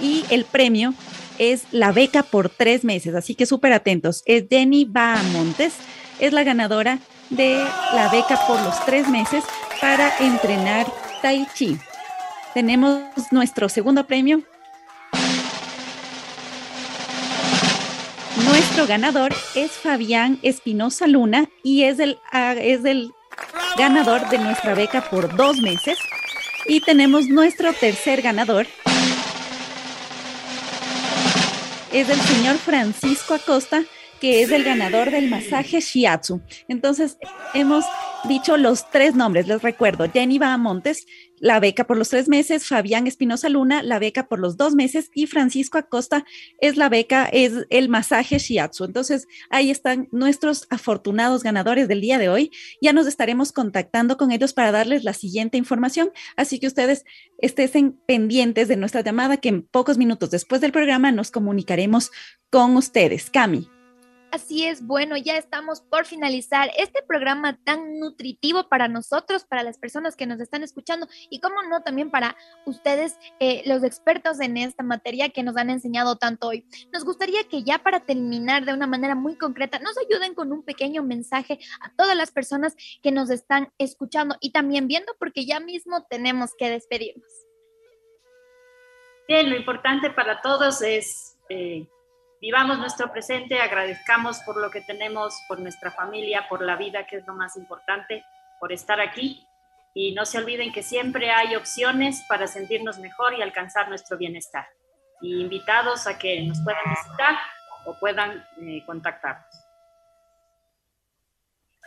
Y el premio es la beca por tres meses, así que súper atentos. Es Jenny Bahamontes, es la ganadora de la beca por los tres meses para entrenar Tai Chi. Tenemos nuestro segundo premio. Nuestro ganador es Fabián Espinosa Luna y es el, ah, es el ganador de nuestra beca por dos meses. Y tenemos nuestro tercer ganador. Es el señor Francisco Acosta, que es el ganador del masaje Shiatsu. Entonces, hemos dicho los tres nombres, les recuerdo, Jenny Montes, la beca por los tres meses, Fabián Espinosa Luna, la beca por los dos meses y Francisco Acosta es la beca, es el masaje Shiatsu. Entonces, ahí están nuestros afortunados ganadores del día de hoy. Ya nos estaremos contactando con ellos para darles la siguiente información, así que ustedes estén pendientes de nuestra llamada que en pocos minutos después del programa nos comunicaremos con ustedes. Cami. Así es, bueno, ya estamos por finalizar este programa tan nutritivo para nosotros, para las personas que nos están escuchando y, como no, también para ustedes, eh, los expertos en esta materia que nos han enseñado tanto hoy. Nos gustaría que ya para terminar de una manera muy concreta, nos ayuden con un pequeño mensaje a todas las personas que nos están escuchando y también viendo, porque ya mismo tenemos que despedirnos. Bien, lo importante para todos es... Eh, vivamos nuestro presente, agradezcamos por lo que tenemos, por nuestra familia, por la vida, que es lo más importante, por estar aquí. Y no se olviden que siempre hay opciones para sentirnos mejor y alcanzar nuestro bienestar. Y invitados a que nos puedan visitar o puedan eh, contactarnos.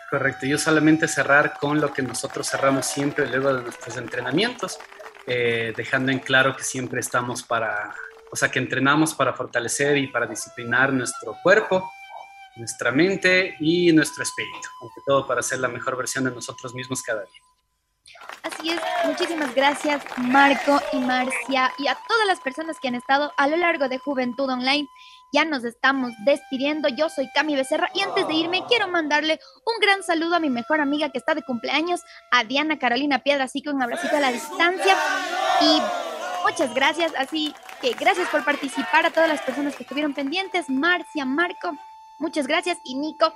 Correcto, yo solamente cerrar con lo que nosotros cerramos siempre luego de nuestros entrenamientos, eh, dejando en claro que siempre estamos para o sea, que entrenamos para fortalecer y para disciplinar nuestro cuerpo, nuestra mente y nuestro espíritu, aunque todo para ser la mejor versión de nosotros mismos cada día. Así es, muchísimas gracias Marco y Marcia y a todas las personas que han estado a lo largo de Juventud Online. Ya nos estamos despidiendo. Yo soy Cami Becerra y antes de irme quiero mandarle un gran saludo a mi mejor amiga que está de cumpleaños, a Diana Carolina Piedra, así que un abracito a la distancia y Muchas gracias, así que gracias por participar a todas las personas que estuvieron pendientes, Marcia, Marco, muchas gracias y Nico,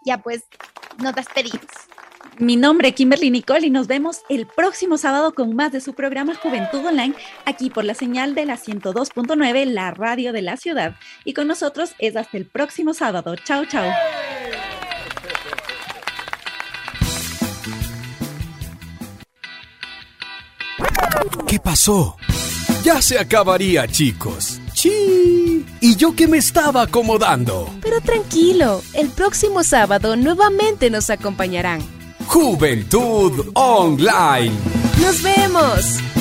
ya pues nos despedimos. Mi nombre es Kimberly Nicole y nos vemos el próximo sábado con más de su programa Juventud Online aquí por la señal de la 102.9, la radio de la ciudad. Y con nosotros es hasta el próximo sábado. Chao, chao. ¿Qué pasó? Ya se acabaría, chicos. ¡Chi! Y yo que me estaba acomodando. Pero tranquilo, el próximo sábado nuevamente nos acompañarán. Juventud Online. Nos vemos.